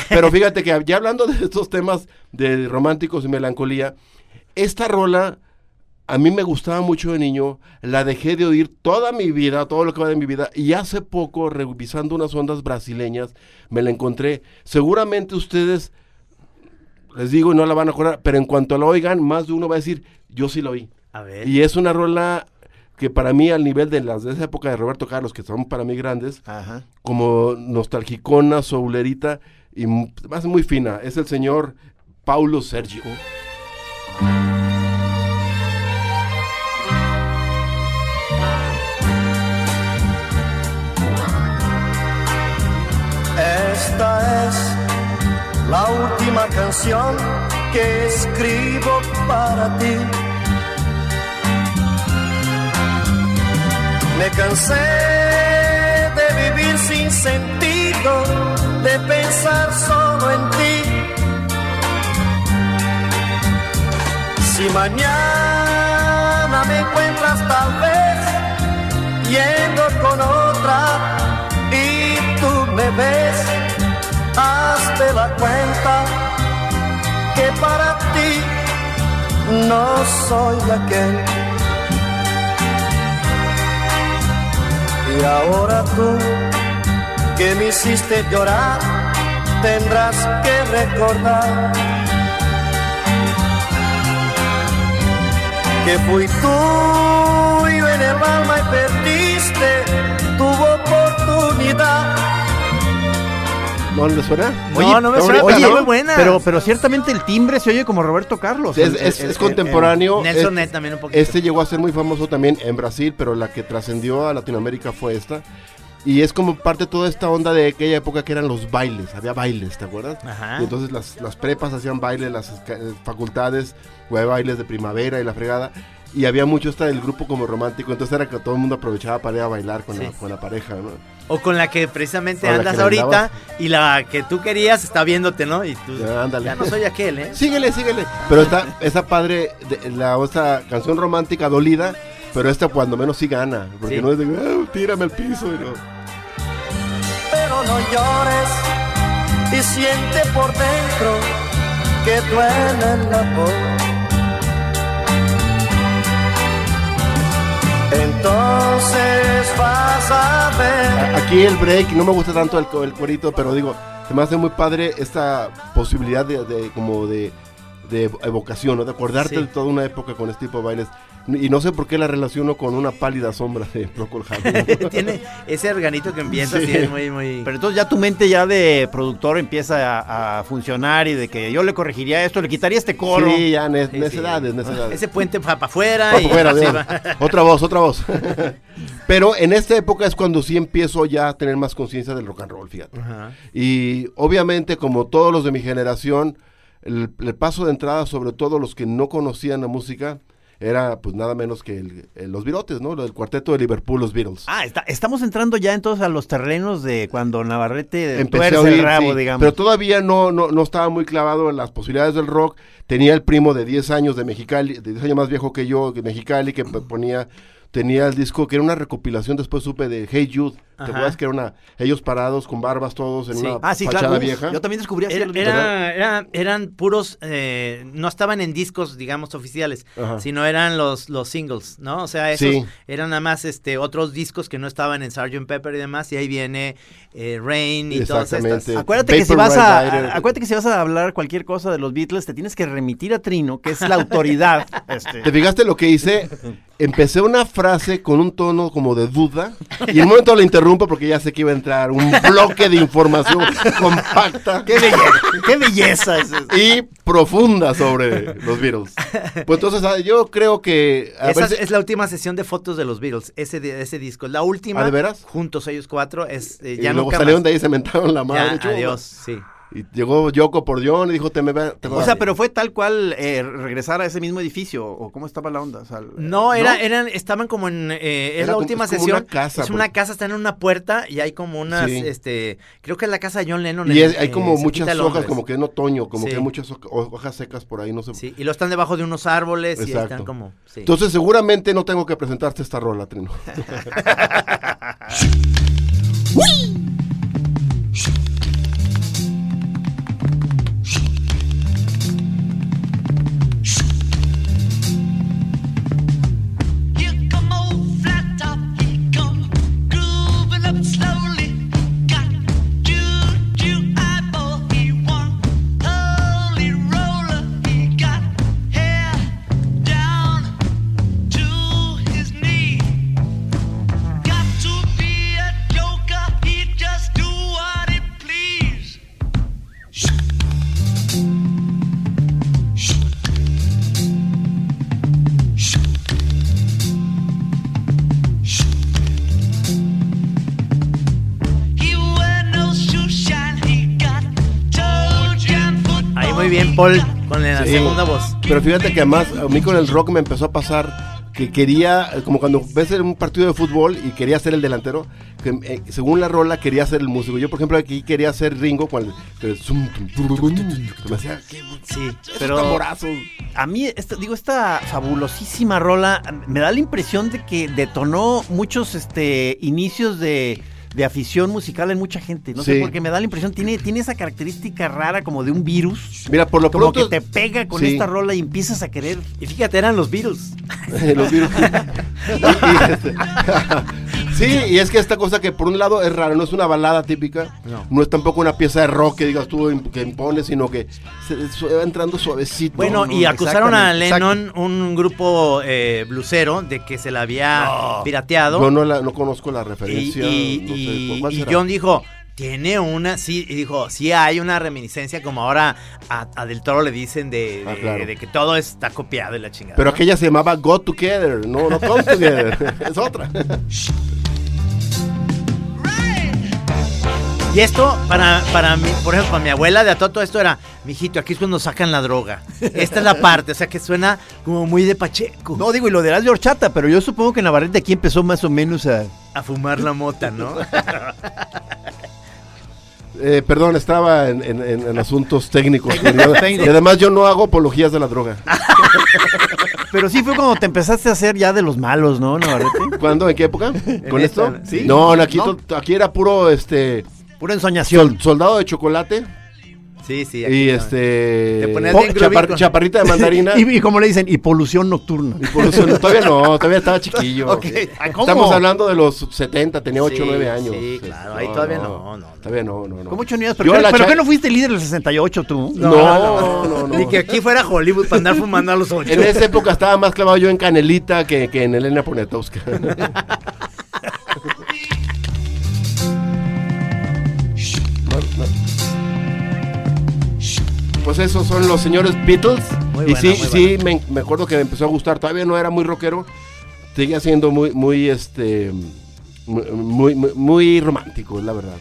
Pero fíjate que ya hablando de estos temas de románticos y melancolía, esta rola a mí me gustaba mucho de niño, la dejé de oír toda mi vida, todo lo que va de mi vida, y hace poco, revisando unas ondas brasileñas, me la encontré. Seguramente ustedes, les digo, y no la van a acordar, pero en cuanto la oigan, más de uno va a decir, yo sí la oí. A ver. Y es una rola que para mí, al nivel de las de esa época de Roberto Carlos, que son para mí grandes, Ajá. como nostalgicona, soulerita y más muy fina. Es el señor Paulo Sergio. Esta es la última canción que escribo para ti. Me cansé de vivir sin sentido, de pensar solo en ti. Si mañana me encuentras tal vez yendo con otra y tú me ves, hazte la cuenta que para ti no soy aquel. Y ahora tú que me hiciste llorar, tendrás que recordar que fui tuyo en el alma y perdiste tu oportunidad. ¿No le suena? No, no me suena, pero ¿no? muy buena. Pero, pero ciertamente el timbre se oye como Roberto Carlos. Es, El- es- el- es el- contemporáneo. Nelson es- Net también un poquito. Este llegó a ser muy famoso también en Brasil, pero la que trascendió a Latinoamérica fue esta. Y es como parte de toda esta onda de aquella época que eran los bailes, había bailes, ¿te acuerdas? Ajá. Y entonces las, las prepas hacían bailes, las eh, facultades, había bailes de primavera y la fregada. Y había mucho esta del grupo como romántico, entonces era que todo el mundo aprovechaba para ir a bailar con, la, con la pareja, ¿no? O con la que precisamente Con andas que ahorita andabas. y la que tú querías está viéndote, ¿no? Y tú Ya, ya no soy aquel, ¿eh? Síguele, síguele. Pero está esa padre, de, la esta canción romántica dolida, pero esta cuando menos sí gana, porque Sí. no es de, "Ah, tírame el piso. y no. pero no llores y siente por dentro que duele el amor. Entonces vas a ver. Aquí el break, no me gusta tanto el, el corito, pero digo, se me hace muy padre esta posibilidad de, de- como de, de evocación, ¿no? De acordarte Sí. de toda una época con este tipo de bailes. Y no sé por qué la relaciono con una pálida sombra de Procol Harum. [LAUGHS] Tiene ese organito que empieza Sí. así, es muy, muy... Pero entonces ya tu mente ya de productor empieza a, a funcionar y de que yo le corregiría esto, le quitaría este coro. Sí, ya ne- Sí, necedades, sí. necedades. Ese puente va para afuera y fuera. [LAUGHS] Otra voz, otra voz. [LAUGHS] Pero en esta época es cuando sí empiezo ya a tener más conciencia del rock and roll, fíjate. Ajá. Y obviamente, como todos los de mi generación, el, el paso de entrada, sobre todo los que no conocían la música, era pues nada menos que el- el- los virotes, ¿no? El cuarteto de Liverpool, los Beatles. Ah, está- estamos entrando ya entonces a los terrenos de cuando Navarrete oír, el rabo, sí, digamos. pero todavía no, no, no estaba muy clavado en las posibilidades del rock. Tenía el primo de 10 años de Mexicali, de 10 años más viejo que yo, de Mexicali, que ponía, tenía el disco que era una recopilación, después supe de Hey Jude. ¿Te Ajá. acuerdas que era una, ellos parados con barbas todos en Sí. una ah, sí, fachada claro. vieja? Yo también descubrí así Era- los- era- era- eran puros, eh, no estaban en discos, digamos, oficiales, Ajá. sino eran los, los singles, ¿no? O sea, esos Sí. eran nada más este, otros discos que no estaban en Sgt. Pepper y demás, y ahí viene eh, Rain y todas estas. Exactamente. Acuérdate que si vas a, a- acuérdate que si vas a hablar cualquier cosa de los Beatles, te tienes que remitir a Trino, que es la autoridad. [LAUGHS] este. ¿Te fijaste lo que hice? [LAUGHS] Empecé una frase con un tono como de duda y en un momento la interrumpo porque ya sé que iba a entrar un bloque de información compacta qué belleza, qué belleza es eso. y profunda sobre los Beatles. Pues entonces ah, yo creo que... a Esa ver si- es la última sesión de fotos de los Beatles, ese, ese disco. La última, ¿Ah, de veras? juntos ellos cuatro, es eh, y ya luego nunca salieron más. de ahí y se mentaron la madre. Ya, adiós, sí. Y llegó Yoko por John y dijo, te me va... te O va". sea, pero fue tal cual eh, regresar a ese mismo edificio, o cómo estaba la onda. O sea, No, era, eran, estaban como en, eh, es Era la como- última es como sesión. una casa, es una porque- casa, están en una puerta y hay como unas, Sí. este, creo que es la casa de John Lennon. Y en- es- hay eh, como cerquita muchas de hojas, como que en otoño, como que hay muchas ho- hojas secas por ahí, no sé. Sí, y lo están debajo de unos árboles y están como, sí. Entonces seguramente no tengo que presentarte esta rola, Trino. [LAUGHS] [LAUGHS] Here Paul, con la Sí. segunda voz. Pero fíjate que además a mí con el rock me empezó a pasar que quería, como cuando ves un partido de fútbol y quería ser el delantero, que eh, según la rola quería ser el músico. Yo, por ejemplo, aquí quería ser Ringo con el... el zum, tum, me hacía, "Qué Sí, pero tamborazos". a mí, esta, digo, esta fabulosísima rola me da la impresión de que detonó muchos este, inicios de, de afición musical en mucha gente. No sé Sí. por qué me da la impresión, tiene, tiene esa característica rara como de un virus. Mira, por lo Como pronto... que te pega con Sí. esta rola y empiezas a querer. Y fíjate, eran los Beatles. [LAUGHS] los este- [LAUGHS] sí, y es que esta cosa que por un lado es rara, no es una balada típica, no, es tampoco una pieza de rock que digas tú im- que impone, sino que se, se va entrando suavecito. Bueno, ¿no? y acusaron a Lennon, un grupo eh, blusero, de que se la había pirateado. Yo no, la, no conozco la referencia. y- no y-. John dijo, tiene una, sí, y dijo, sí hay una reminiscencia, como ahora a, a Del Toro le dicen de, Ah, de- claro. de que todo está copiado y la chingada. Pero ¿no? aquella se llamaba Go Together, no, no Come Together, [LAUGHS] es otra. Y esto, para, para mí, por ejemplo, para mi abuela de a todo esto era, mijito, aquí es cuando sacan la droga. Esta es la parte, o sea que suena como muy de Pacheco. No, digo, y lo de las de horchata, pero yo supongo que Navarrete aquí empezó más o menos a. A fumar la mota, ¿no? [LAUGHS] Eh, perdón, estaba en, en- en- en asuntos técnicos. y además yo no hago apologías de la droga. [LAUGHS] Pero sí fue cuando te empezaste a hacer ya de los malos, ¿no, Navarrete? ¿Cuándo? ¿En qué época? ¿Con esto? sí. No, no, aquí, ¿No? to- aquí era puro, este, Pura ensoñación. sol- soldado de chocolate. Sí, sí. Y aquí también. este. Te po- chapar- con- chaparrita de mandarina. [LAUGHS] Y, y como le dicen, y polución nocturna. Y no, todavía no, todavía estaba chiquillo. [LAUGHS] Ok. Ah, ¿cómo? Estamos hablando de los 70, tenía 8 o Sí, 9 años. sí, claro, ahí todavía no, no, Todavía no, no, no. ¿Cómo ocho unidades? Yo ¿Pero, qué, pero qué no fuiste líder del 68 tú? No, no, no. Ni que aquí fuera Hollywood para andar fumando a los ocho. En esa época estaba más clavado yo en Canelita que, que en Elena Poniatowska. [LAUGHS] Pues esos son los señores Beatles. Muy y buena, sí, muy sí, me, me acuerdo que me empezó a gustar. Todavía no era muy rockero. Seguía siendo muy, muy, este, muy, muy, muy- romántico, es la verdad.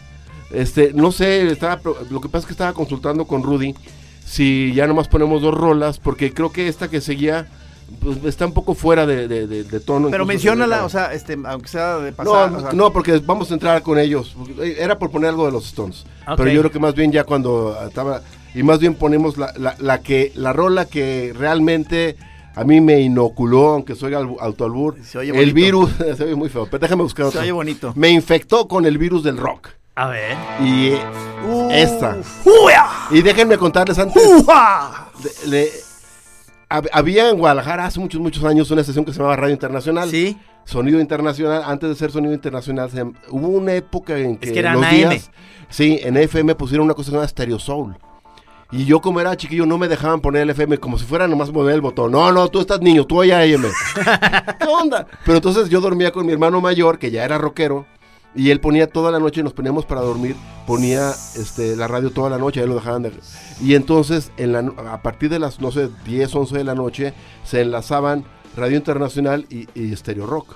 Este, no sé, estaba, lo que pasa es que estaba consultando con Rudy si ya nomás ponemos dos rolas, porque creo que esta que seguía pues, está un poco fuera de, de- de- de tono. Pero menciónala, o sea, este, aunque sea de no, pasar. o sea, no, porque vamos a entrar con ellos. Era por poner algo de los Stones. Ok. Pero yo creo que más bien ya cuando estaba. Y más bien ponemos la, la, la que la rola que realmente a mí me inoculó, aunque soy albu- autoalbur. Se oye El virus. [LAUGHS] se oye muy feo, pero déjame buscar Se otro. oye bonito. Me infectó con el virus del rock. A ver. Y Uh, esta. ¡Uya! Y déjenme contarles antes. Hab- había en Guadalajara hace muchos, muchos años una estación que se llamaba Radio Internacional. Sí. Sonido Internacional, antes de ser Sonido Internacional, se hubo una época en que, que eran los AM. días, sí, en FM pusieron una cosa llamada Stereo Soul. Y yo como era chiquillo no me dejaban poner el FM como si fuera nomás mover el botón. No, no, tú estás niño, tú oye AM. [LAUGHS] ¿Qué onda? Pero entonces yo dormía con mi hermano mayor, que ya era rockero, y él ponía toda la noche, nos poníamos para dormir, ponía este, la radio toda la noche, ahí lo dejaban de... Y entonces en la a partir de las, no sé, 10, 11 de la noche, se enlazaban Radio Internacional y, y Stereo Rock.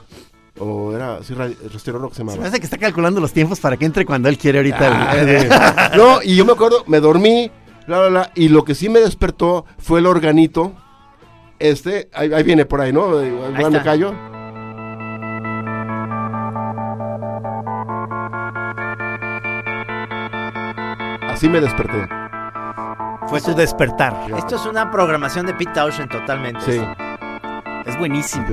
O era, sí, radio, Stereo Rock se Se me llamaba. hace que está calculando los tiempos para que entre cuando él quiere ahorita. Ah, el- no, y yo me acuerdo, me dormí, bla, bla, bla, y lo que sí me despertó fue el organito. Este, ahí, ahí viene por ahí, ¿no? Eh, Ahí me está. callo. Así me desperté. Fue su despertar. Esto es una programación de Pete Townshend totalmente. Sí. Es buenísimo.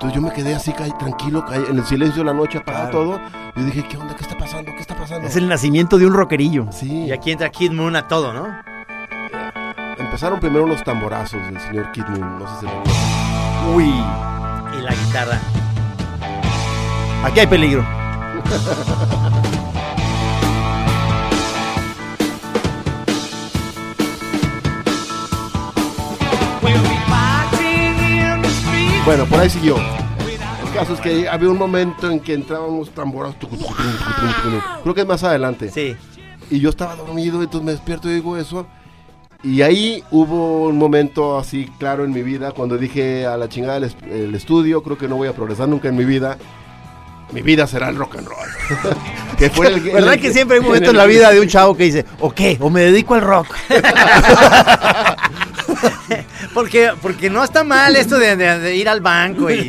Entonces yo me quedé así, tranquilo, en el silencio de la noche, apagado todo. Y dije, ¿qué onda? ¿Qué está pasando? ¿Qué está pasando? Es el nacimiento de un rockerillo. Sí. Y aquí entra Kid Moon a todo, ¿no? Empezaron primero unos tamborazos del señor Kid Moon, no sé si lo Uy, Y la guitarra. aquí hay peligro. [LAUGHS] Bueno, por ahí siguió. El caso es que había un momento en que entraban unos tamborazos. Creo que es más adelante. Sí. Y yo estaba dormido, entonces me despierto y digo eso. Y ahí hubo un momento así claro en mi vida cuando dije a la chingada el, el estudio, creo que no voy a progresar nunca en mi vida. Mi vida será el rock and roll. [LAUGHS] que fue el, ¿Verdad el- que siempre hay un momento el- en la vida de un chavo que dice, o qué, o me dedico al rock? [LAUGHS] [LAUGHS] Porque, porque no está mal esto de, de- de ir al banco y.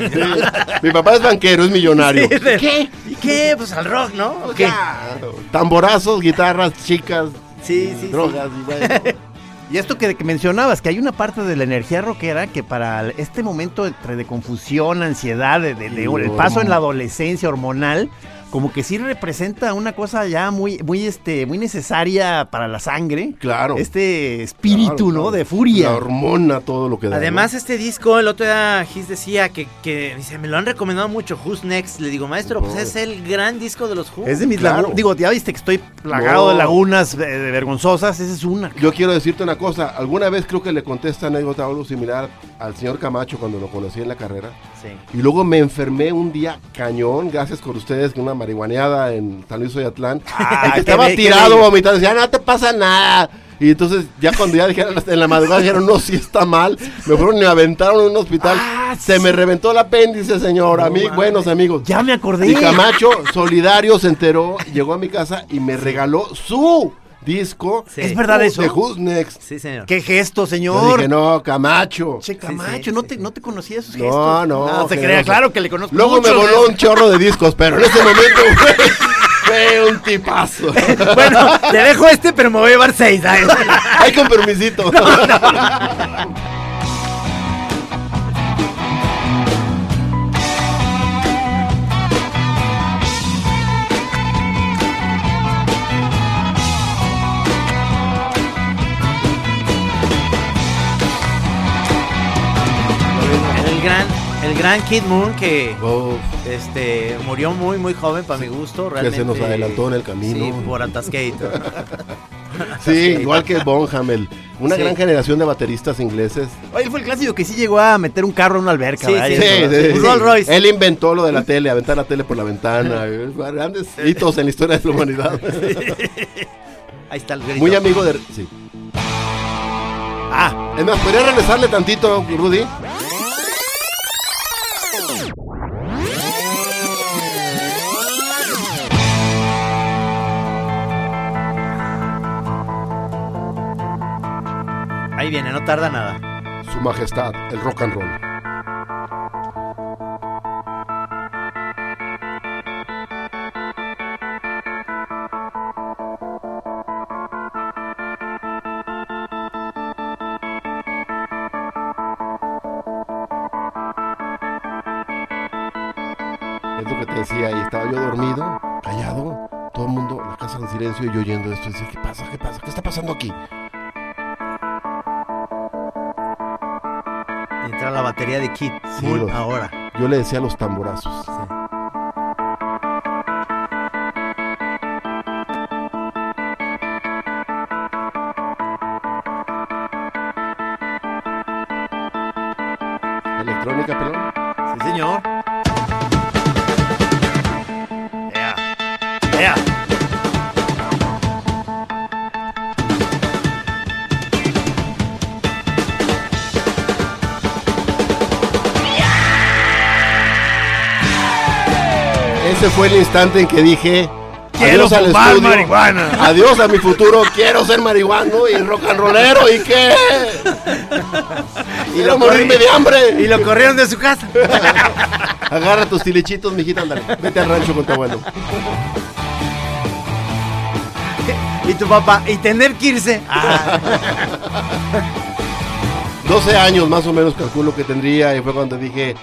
Mi papá es banquero, es millonario. [LAUGHS] Sí, de- ¿Y qué? Pues al rock, ¿no? ¿O qué? Claro. Tamborazos, guitarras, chicas, Sí, sí. drogas. y bueno. [LAUGHS] Y esto que, que mencionabas, que hay una parte de la energía rockera que para el- este momento entre de confusión, ansiedad, de, de- de- Y el paso en la adolescencia hormonal, como que sí representa una cosa ya muy, muy, este, muy necesaria para la sangre. Claro. Este espíritu, Claro, ¿no? claro. De furia. La hormona, todo lo que da. Además, este disco, el otro día Gis decía que, que dice, me lo han recomendado mucho, Who's Next. Le digo, maestro, pues es el gran disco de los Who. Es de mis Claro. lagunas. Digo, ya viste que estoy plagado de lagunas eh, de vergonzosas. Esa es una. Yo quiero decirte una cosa. Alguna vez creo que le conté esta anécdota algo similar al señor Camacho cuando lo conocí en la carrera. Sí. Y luego me enfermé un día cañón, gracias por ustedes, con una marihuaneada en San Luis Oyatlán. Ah, [LAUGHS] que estaba tirado vomitando. Decía, no te pasa nada. Y entonces, ya cuando ya dijeron en la madrugada, dijeron, no, sí está mal. Me fueron y me aventaron en un hospital. Ah, Se me reventó el apéndice, señor. a mí, buenos amigos. Ya me acordé. Y Camacho, solidario, se enteró, llegó a mi casa y me regaló su disco. Sí. ¿Es verdad eso? De Who's Next. Sí, señor. ¿Qué gesto, Yo señor? dije, no, Camacho. Che, Camacho, sí, no, te, no te conocía esos No, gestos. no, se crea, no claro que le conozco. Luego me voló un chorro de discos, pero en ese [LAUGHS] momento fue, un tipazo. [LAUGHS] Bueno, te dejo este, pero me voy a llevar seis. ¿sabes? Ay, con permisito. [LAUGHS] el gran, el gran Kid Moon que Oh, este murió muy muy joven para mi gusto, que realmente. se nos adelantó en el camino. Sí, por. [LAUGHS] Sí, igual que Bonham, el- una Sí. gran generación de bateristas ingleses. Oye, él fue el clásico que sí llegó a meter un carro en una alberca. Sí, ¿verdad? sí, Rolls Royce. Él inventó lo de la tele, aventar la tele por la ventana. Grandes hitos en la historia de la humanidad. [LAUGHS] Ahí está el grito. Muy amigo de. Sí. Ah, es más, ¿podría regresarle tantito, Rudy? Ahí viene, no tarda nada. Su majestad, el rock and roll. Es que te decía, y estaba yo dormido, callado, todo el mundo, la casa en silencio, y yo oyendo esto, y ¿qué pasa? ¿Qué pasa? ¿Qué está pasando aquí? Entra la batería de Kid Sí, Moon los- ahora. Yo le decía los tamborazos. Electrónica, pelón. Sí, señor. Ea. Ea. Ese fue el instante en que dije. Quiero adiós al estudio, marihuana. [LAUGHS] Adiós a mi futuro. Quiero ser marihuano y rock and rollero. ¿Y qué? Quiero morirme de hambre. Y lo corrieron de su casa. [LAUGHS] Agarra tus tilichitos, mijita, ándale. Vete al rancho con tu abuelo. y tu papá, y tener que irse. Ah, 12 años más o menos calculo que tendría y fue cuando dije,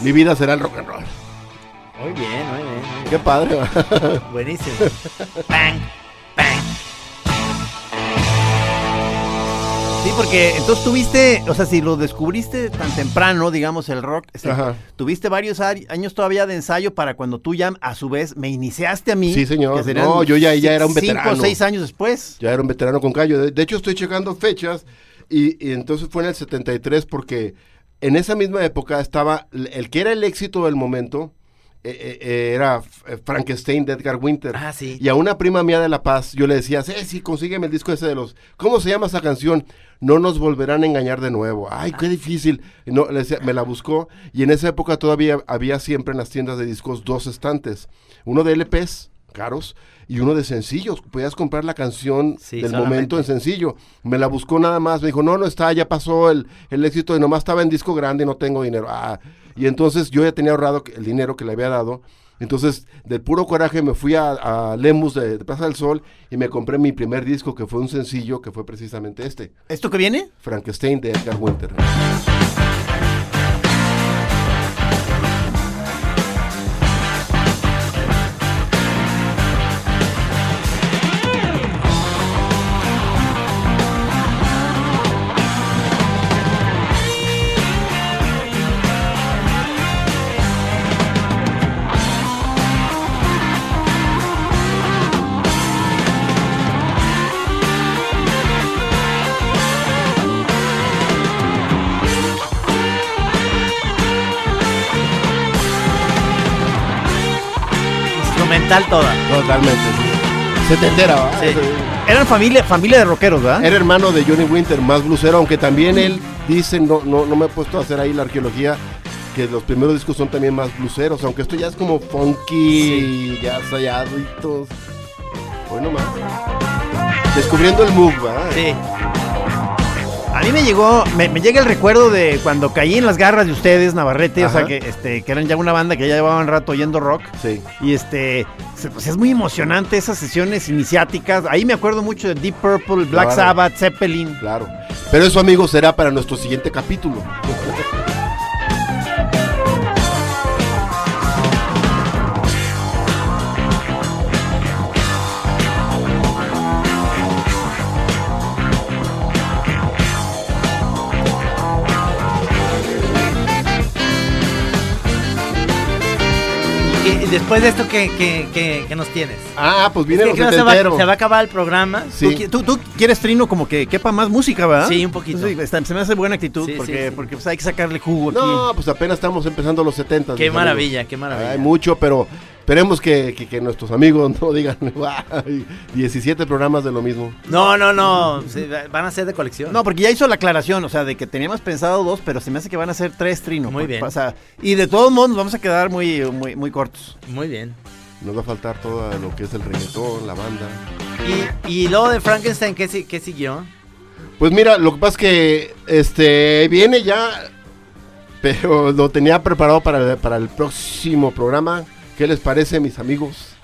mi vida será el rock and roll. Muy bien, muy bien. muy bien. Qué padre. Buenísimo. [LAUGHS] Bang, bang. Sí, porque entonces tuviste, o sea, si lo descubriste tan temprano, digamos, el rock, este, tuviste varios años todavía de ensayo para cuando tú ya, a su vez, me iniciaste a mí. Sí, señor. No, yo ya- ya era un Cinco veterano. o seis años después. Ya era un veterano con callo. De, de hecho, estoy checando fechas y, y entonces fue en el 73 porque en esa misma época estaba el, el que era el éxito del momento. Eh, eh, eh, era Frankenstein de Edgar Winter. Ah, sí. Y a una prima mía de La Paz, yo le decía, sí, sí, consígueme el disco ese de los... ¿Cómo se llama esa canción? No nos volverán a engañar de nuevo. Ay, qué difícil. No, le decía, me la buscó y en esa época todavía había siempre en las tiendas de discos dos estantes. Uno de LPs caros y uno de sencillos. Podías comprar la canción Sí, del solamente. momento en sencillo. Me la buscó nada más. Me dijo, no, no está, ya pasó el, el éxito y nomás estaba en disco grande y no tengo dinero. Ah, y entonces yo ya tenía ahorrado el dinero que le había dado. Entonces, del puro coraje me fui a, a Lemus de, de Plaza del Sol y me compré mi primer disco, que fue un sencillo, que fue precisamente este, ¿Esto que viene? Frankenstein de Edgar Winter. Toda. Totalmente, sí. Setentera, ¿va? Sí. Eran familia, familia de rockeros, ¿verdad? Era hermano de Johnny Winter, más blusero, aunque también él dice, no, no, no me he puesto a hacer ahí la arqueología, que los primeros discos son también más bluseros, aunque esto ya es como funky, ya ensayaditos. Bueno, más. Descubriendo el move, ¿va? Sí. A mí me llegó, me, me llega el recuerdo de cuando caí en las garras de ustedes, Navarrete, o sea, que, este, que eran ya una banda que ya llevaban rato oyendo rock. Sí. Y este, pues es muy emocionante esas sesiones iniciáticas. Ahí me acuerdo mucho de Deep Purple, Black Claro. Sabbath, Zeppelin. Claro. Pero eso, amigos, será para nuestro siguiente capítulo. Después de esto, ¿qué, qué, qué- qué nos tienes? Ah, pues viene los que se, va, se va a acabar el programa. Sí. ¿Tú, tú, tú quieres trino como que quepa más música, ¿verdad? Sí, un poquito. Sí, está- se me hace buena actitud Sí, porque, porque pues, hay que sacarle jugo aquí. No, pues apenas estamos empezando los 70. Qué maravilla, qué maravilla. Hay mucho, pero esperemos que, que- que nuestros amigos no digan [LAUGHS] "Ay, 17 programas de lo mismo. No, no, no. van a ser de colección. No, porque ya hizo la aclaración, o sea, de que teníamos pensado dos, pero se me hace que van a ser tres trino. Muy bien. o sea, y de todos modos nos vamos a quedar muy, muy, muy cortos. Muy bien. Nos va a faltar todo lo que es el reggaetón, la banda. Y, y luego de Frankenstein, ¿qué, qué siguió? Pues mira, lo que pasa es que este viene ya, pero lo tenía preparado para, para el próximo programa. ¿Qué les parece, mis amigos?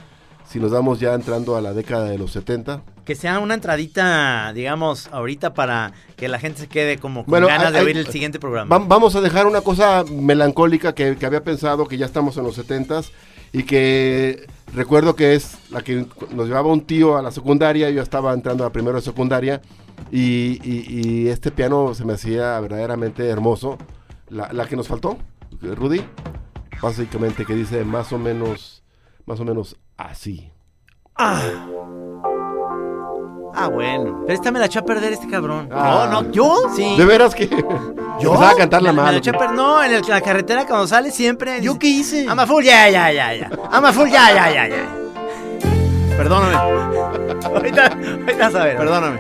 Si nos vamos ya entrando a la década de los 70. Que sea una entradita, digamos, ahorita para que la gente se quede como con Bueno, ganas hay- de oír el siguiente programa. Va- vamos a dejar una cosa melancólica que, que había pensado que ya estamos en los 70s y que recuerdo que es la que nos llevaba un tío a la secundaria, yo estaba entrando a primero de secundaria y, y- y este piano se me hacía verdaderamente hermoso. La, la que nos faltó, Rudy, básicamente que dice más o menos, más o menos así. Ah, bueno. Pero esta me la echó a perder este cabrón. Ah. No, no, ¿yo? Sí. De veras que ¿Yo? [LAUGHS] [LAUGHS] empezaba a mal. la per- No, en el- la carretera cuando sale siempre. ¿Yo qué hice? I'm a fool, ya, ya, ya, ya. I'm a fool, ya, ya, ya, ya. Perdóname, Ahorita, ahorita vas a ver. perdóname.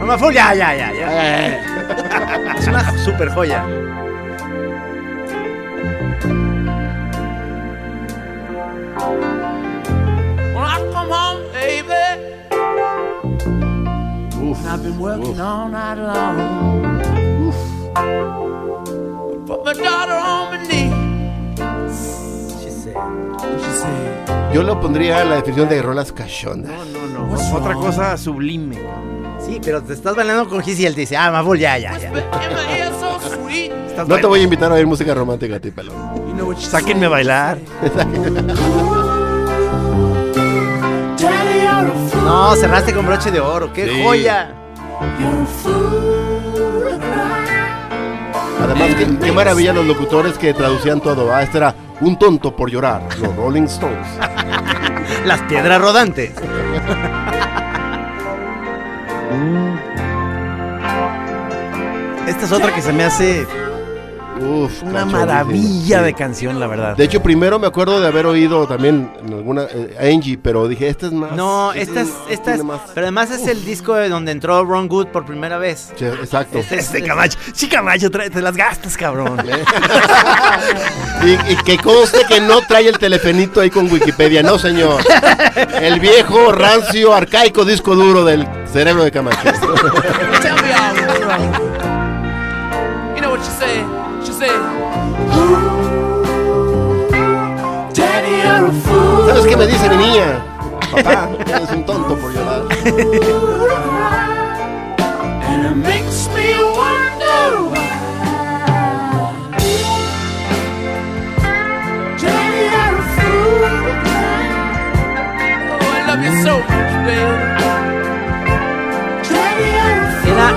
I'm a fool, ya, ya, ya, ya. [LAUGHS] Es una super joya. When I come home, baby, Uf, I've been working uf. all night long. Put my daughter on my knee. She said. She said, Yo lo pondría en la definición de rolas cachondas. No, no, no. Otra cosa sublime. Sí, pero te estás bailando con Giz y él dice, ah, a fool, ya, ya, ya. sweet. Estás No te voy a invitar a oír música romántica a ti, pelón. Sáquenme a bailar. [LAUGHS] No, cerraste con broche de oro. ¡Qué Sí. joya! Además, qué, qué maravilla los locutores que traducían todo. Ah, este era un tonto por llorar. Los Rolling Stones. [LAUGHS] Las piedras rodantes. [LAUGHS] Esta es otra que se me hace Uf, una maravilla Sí. de canción, la verdad. De hecho, primero me acuerdo de haber oído también en alguna eh, a Angie, pero dije, esta es más. No, esta esta es, esta es, más. pero además es el disco de donde entró Ron Good por primera vez. Sí, exacto. Este es- Este Camacho, sí, Camacho, trae- te las gastas, cabrón. [LAUGHS] Y, y que conste que no trae el telefonito ahí con Wikipedia, no señor. El viejo, rancio, arcaico disco duro del cerebro de Camacho. Tell me all wrong. You know what? Fool. ¿Sabes qué me dice mi niña? Papá, [LAUGHS] eres un tonto por llorar. And it makes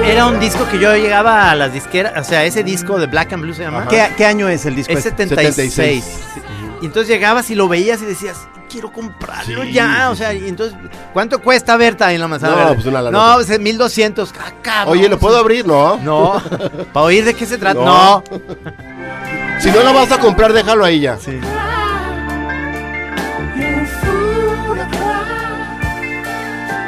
Era, un disco que yo llegaba a las disqueras, o sea, ese disco de Black and Blue se llama. ¿Qué, qué año es el disco? Es este? 76. 76. Y entonces llegabas y lo veías y decías, quiero comprarlo Sí, ya. sí, o sea, y entonces, ¿cuánto cuesta Berta en la manzana? No, pues una lana. No, pues es 1200. Ah, cabrón. Oye, ¿lo puedo abrir? No. No. ¿Para oír de qué se trata? No. No. Si no lo vas a comprar, déjalo ahí ya. Sí.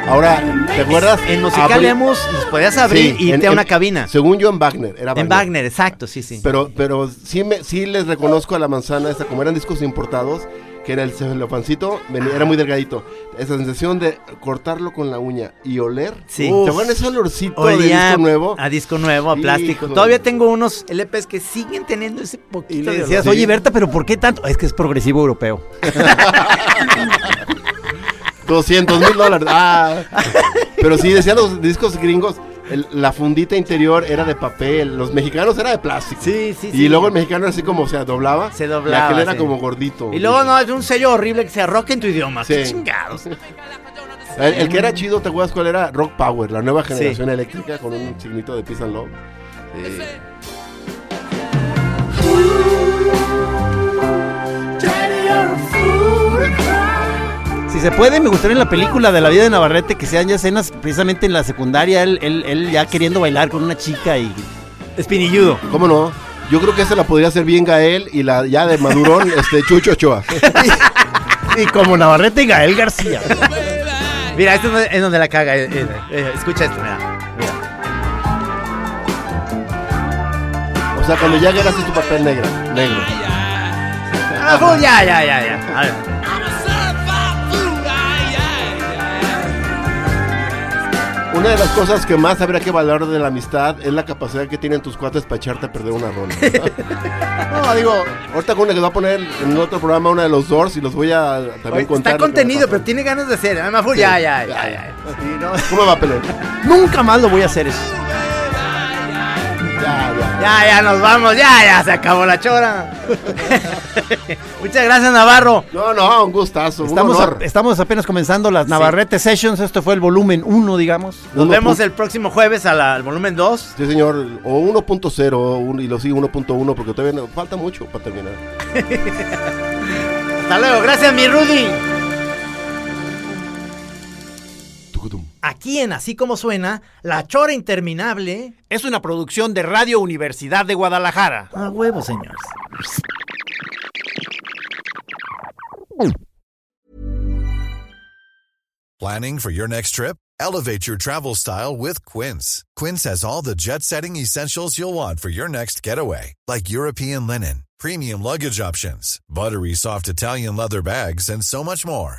Ahora, ¿te acuerdas? En Musical Lemus los podías abrir Sí, y en- irte a en- una cabina. Según yo en Wagner, era En Wagner, exacto, sí, sí. Pero, pero sí, me, sí les reconozco a la manzana esta, como eran discos importados, que era el celofancito, era muy delgadito. Esa sensación de cortarlo con la uña y oler. Sí. ¿Te acuerdan ese olorcito de Olía disco nuevo? A disco nuevo, a plástico. Híjole. Todavía tengo unos LPs que siguen teniendo ese poquito Y le de decías, oye, Berta, pero ¿por qué tanto? Es que es progresivo europeo. [LAUGHS] 200 mil dólares. Ah. Pero sí, decían los discos gringos, el- la fundita interior era de papel, los mexicanos era de plástico. Sí, sí, Y luego el mexicano así como se doblaba. Se Y doblaba, aquel era como gordito. Y luego no, es un sello horrible que se arroca en tu idioma. Sí. Qué chingados. El, el que era chido, ¿te acuerdas cuál era? Rock Power, la nueva generación eléctrica con un signito de Peace and Love. Sí. Se puede, me gustaría en la película de la vida de Navarrete que sean ya escenas precisamente en la secundaria, él, él, él ya queriendo bailar con una chica y... Espinilludo. ¿Cómo no? Yo creo que esa la podría hacer bien Gael y la ya de Madurón, [LAUGHS] este Chucho Ochoa. [LAUGHS] y como Navarrete y Gael García. Mira, esto es donde la caga. eh, eh, eh, escucha esto, mira. mira. O sea, cuando ya agarraste tu papel negro. negro. Ah, pues, ya, ya, ya, ya. A ver. Una de las cosas que más habría que valorar de la amistad es la capacidad que tienen tus cuates para echarte a perder una rola. no, [LAUGHS] digo, ahorita con una que va a poner en otro programa una de los Doors y los voy a también Oye, contar. Está contenido, pero tiene ganas de hacer. Ah, Maful, ya, ya, ya, ya. ¿Cómo va a pelear? Nunca más lo voy a hacer eso. Ya, ya. Ya, ya nos vamos, ya, ya se acabó la chora. [LAUGHS] Muchas gracias, Navarro. No, no, un gustazo, Estamos, un honor. a- estamos apenas comenzando las Navarrete Sessions, esto fue el volumen 1, digamos. Nos Uno vemos el próximo jueves al volumen 2. Sí, señor, o 1.0 un- y lo sigo 1.1 porque todavía no- falta mucho para terminar. [LAUGHS] Hasta luego, gracias, mi Rudy. Aquí en Así Como Suena, La Chora Interminable. Es una producción de Radio Universidad de Guadalajara. A huevo, señores. Planning for your next trip? Elevate your travel style with Quince. Quince has all the jet setting essentials you'll want for your next getaway, like European linen, premium luggage options, buttery soft Italian leather bags, and so much more.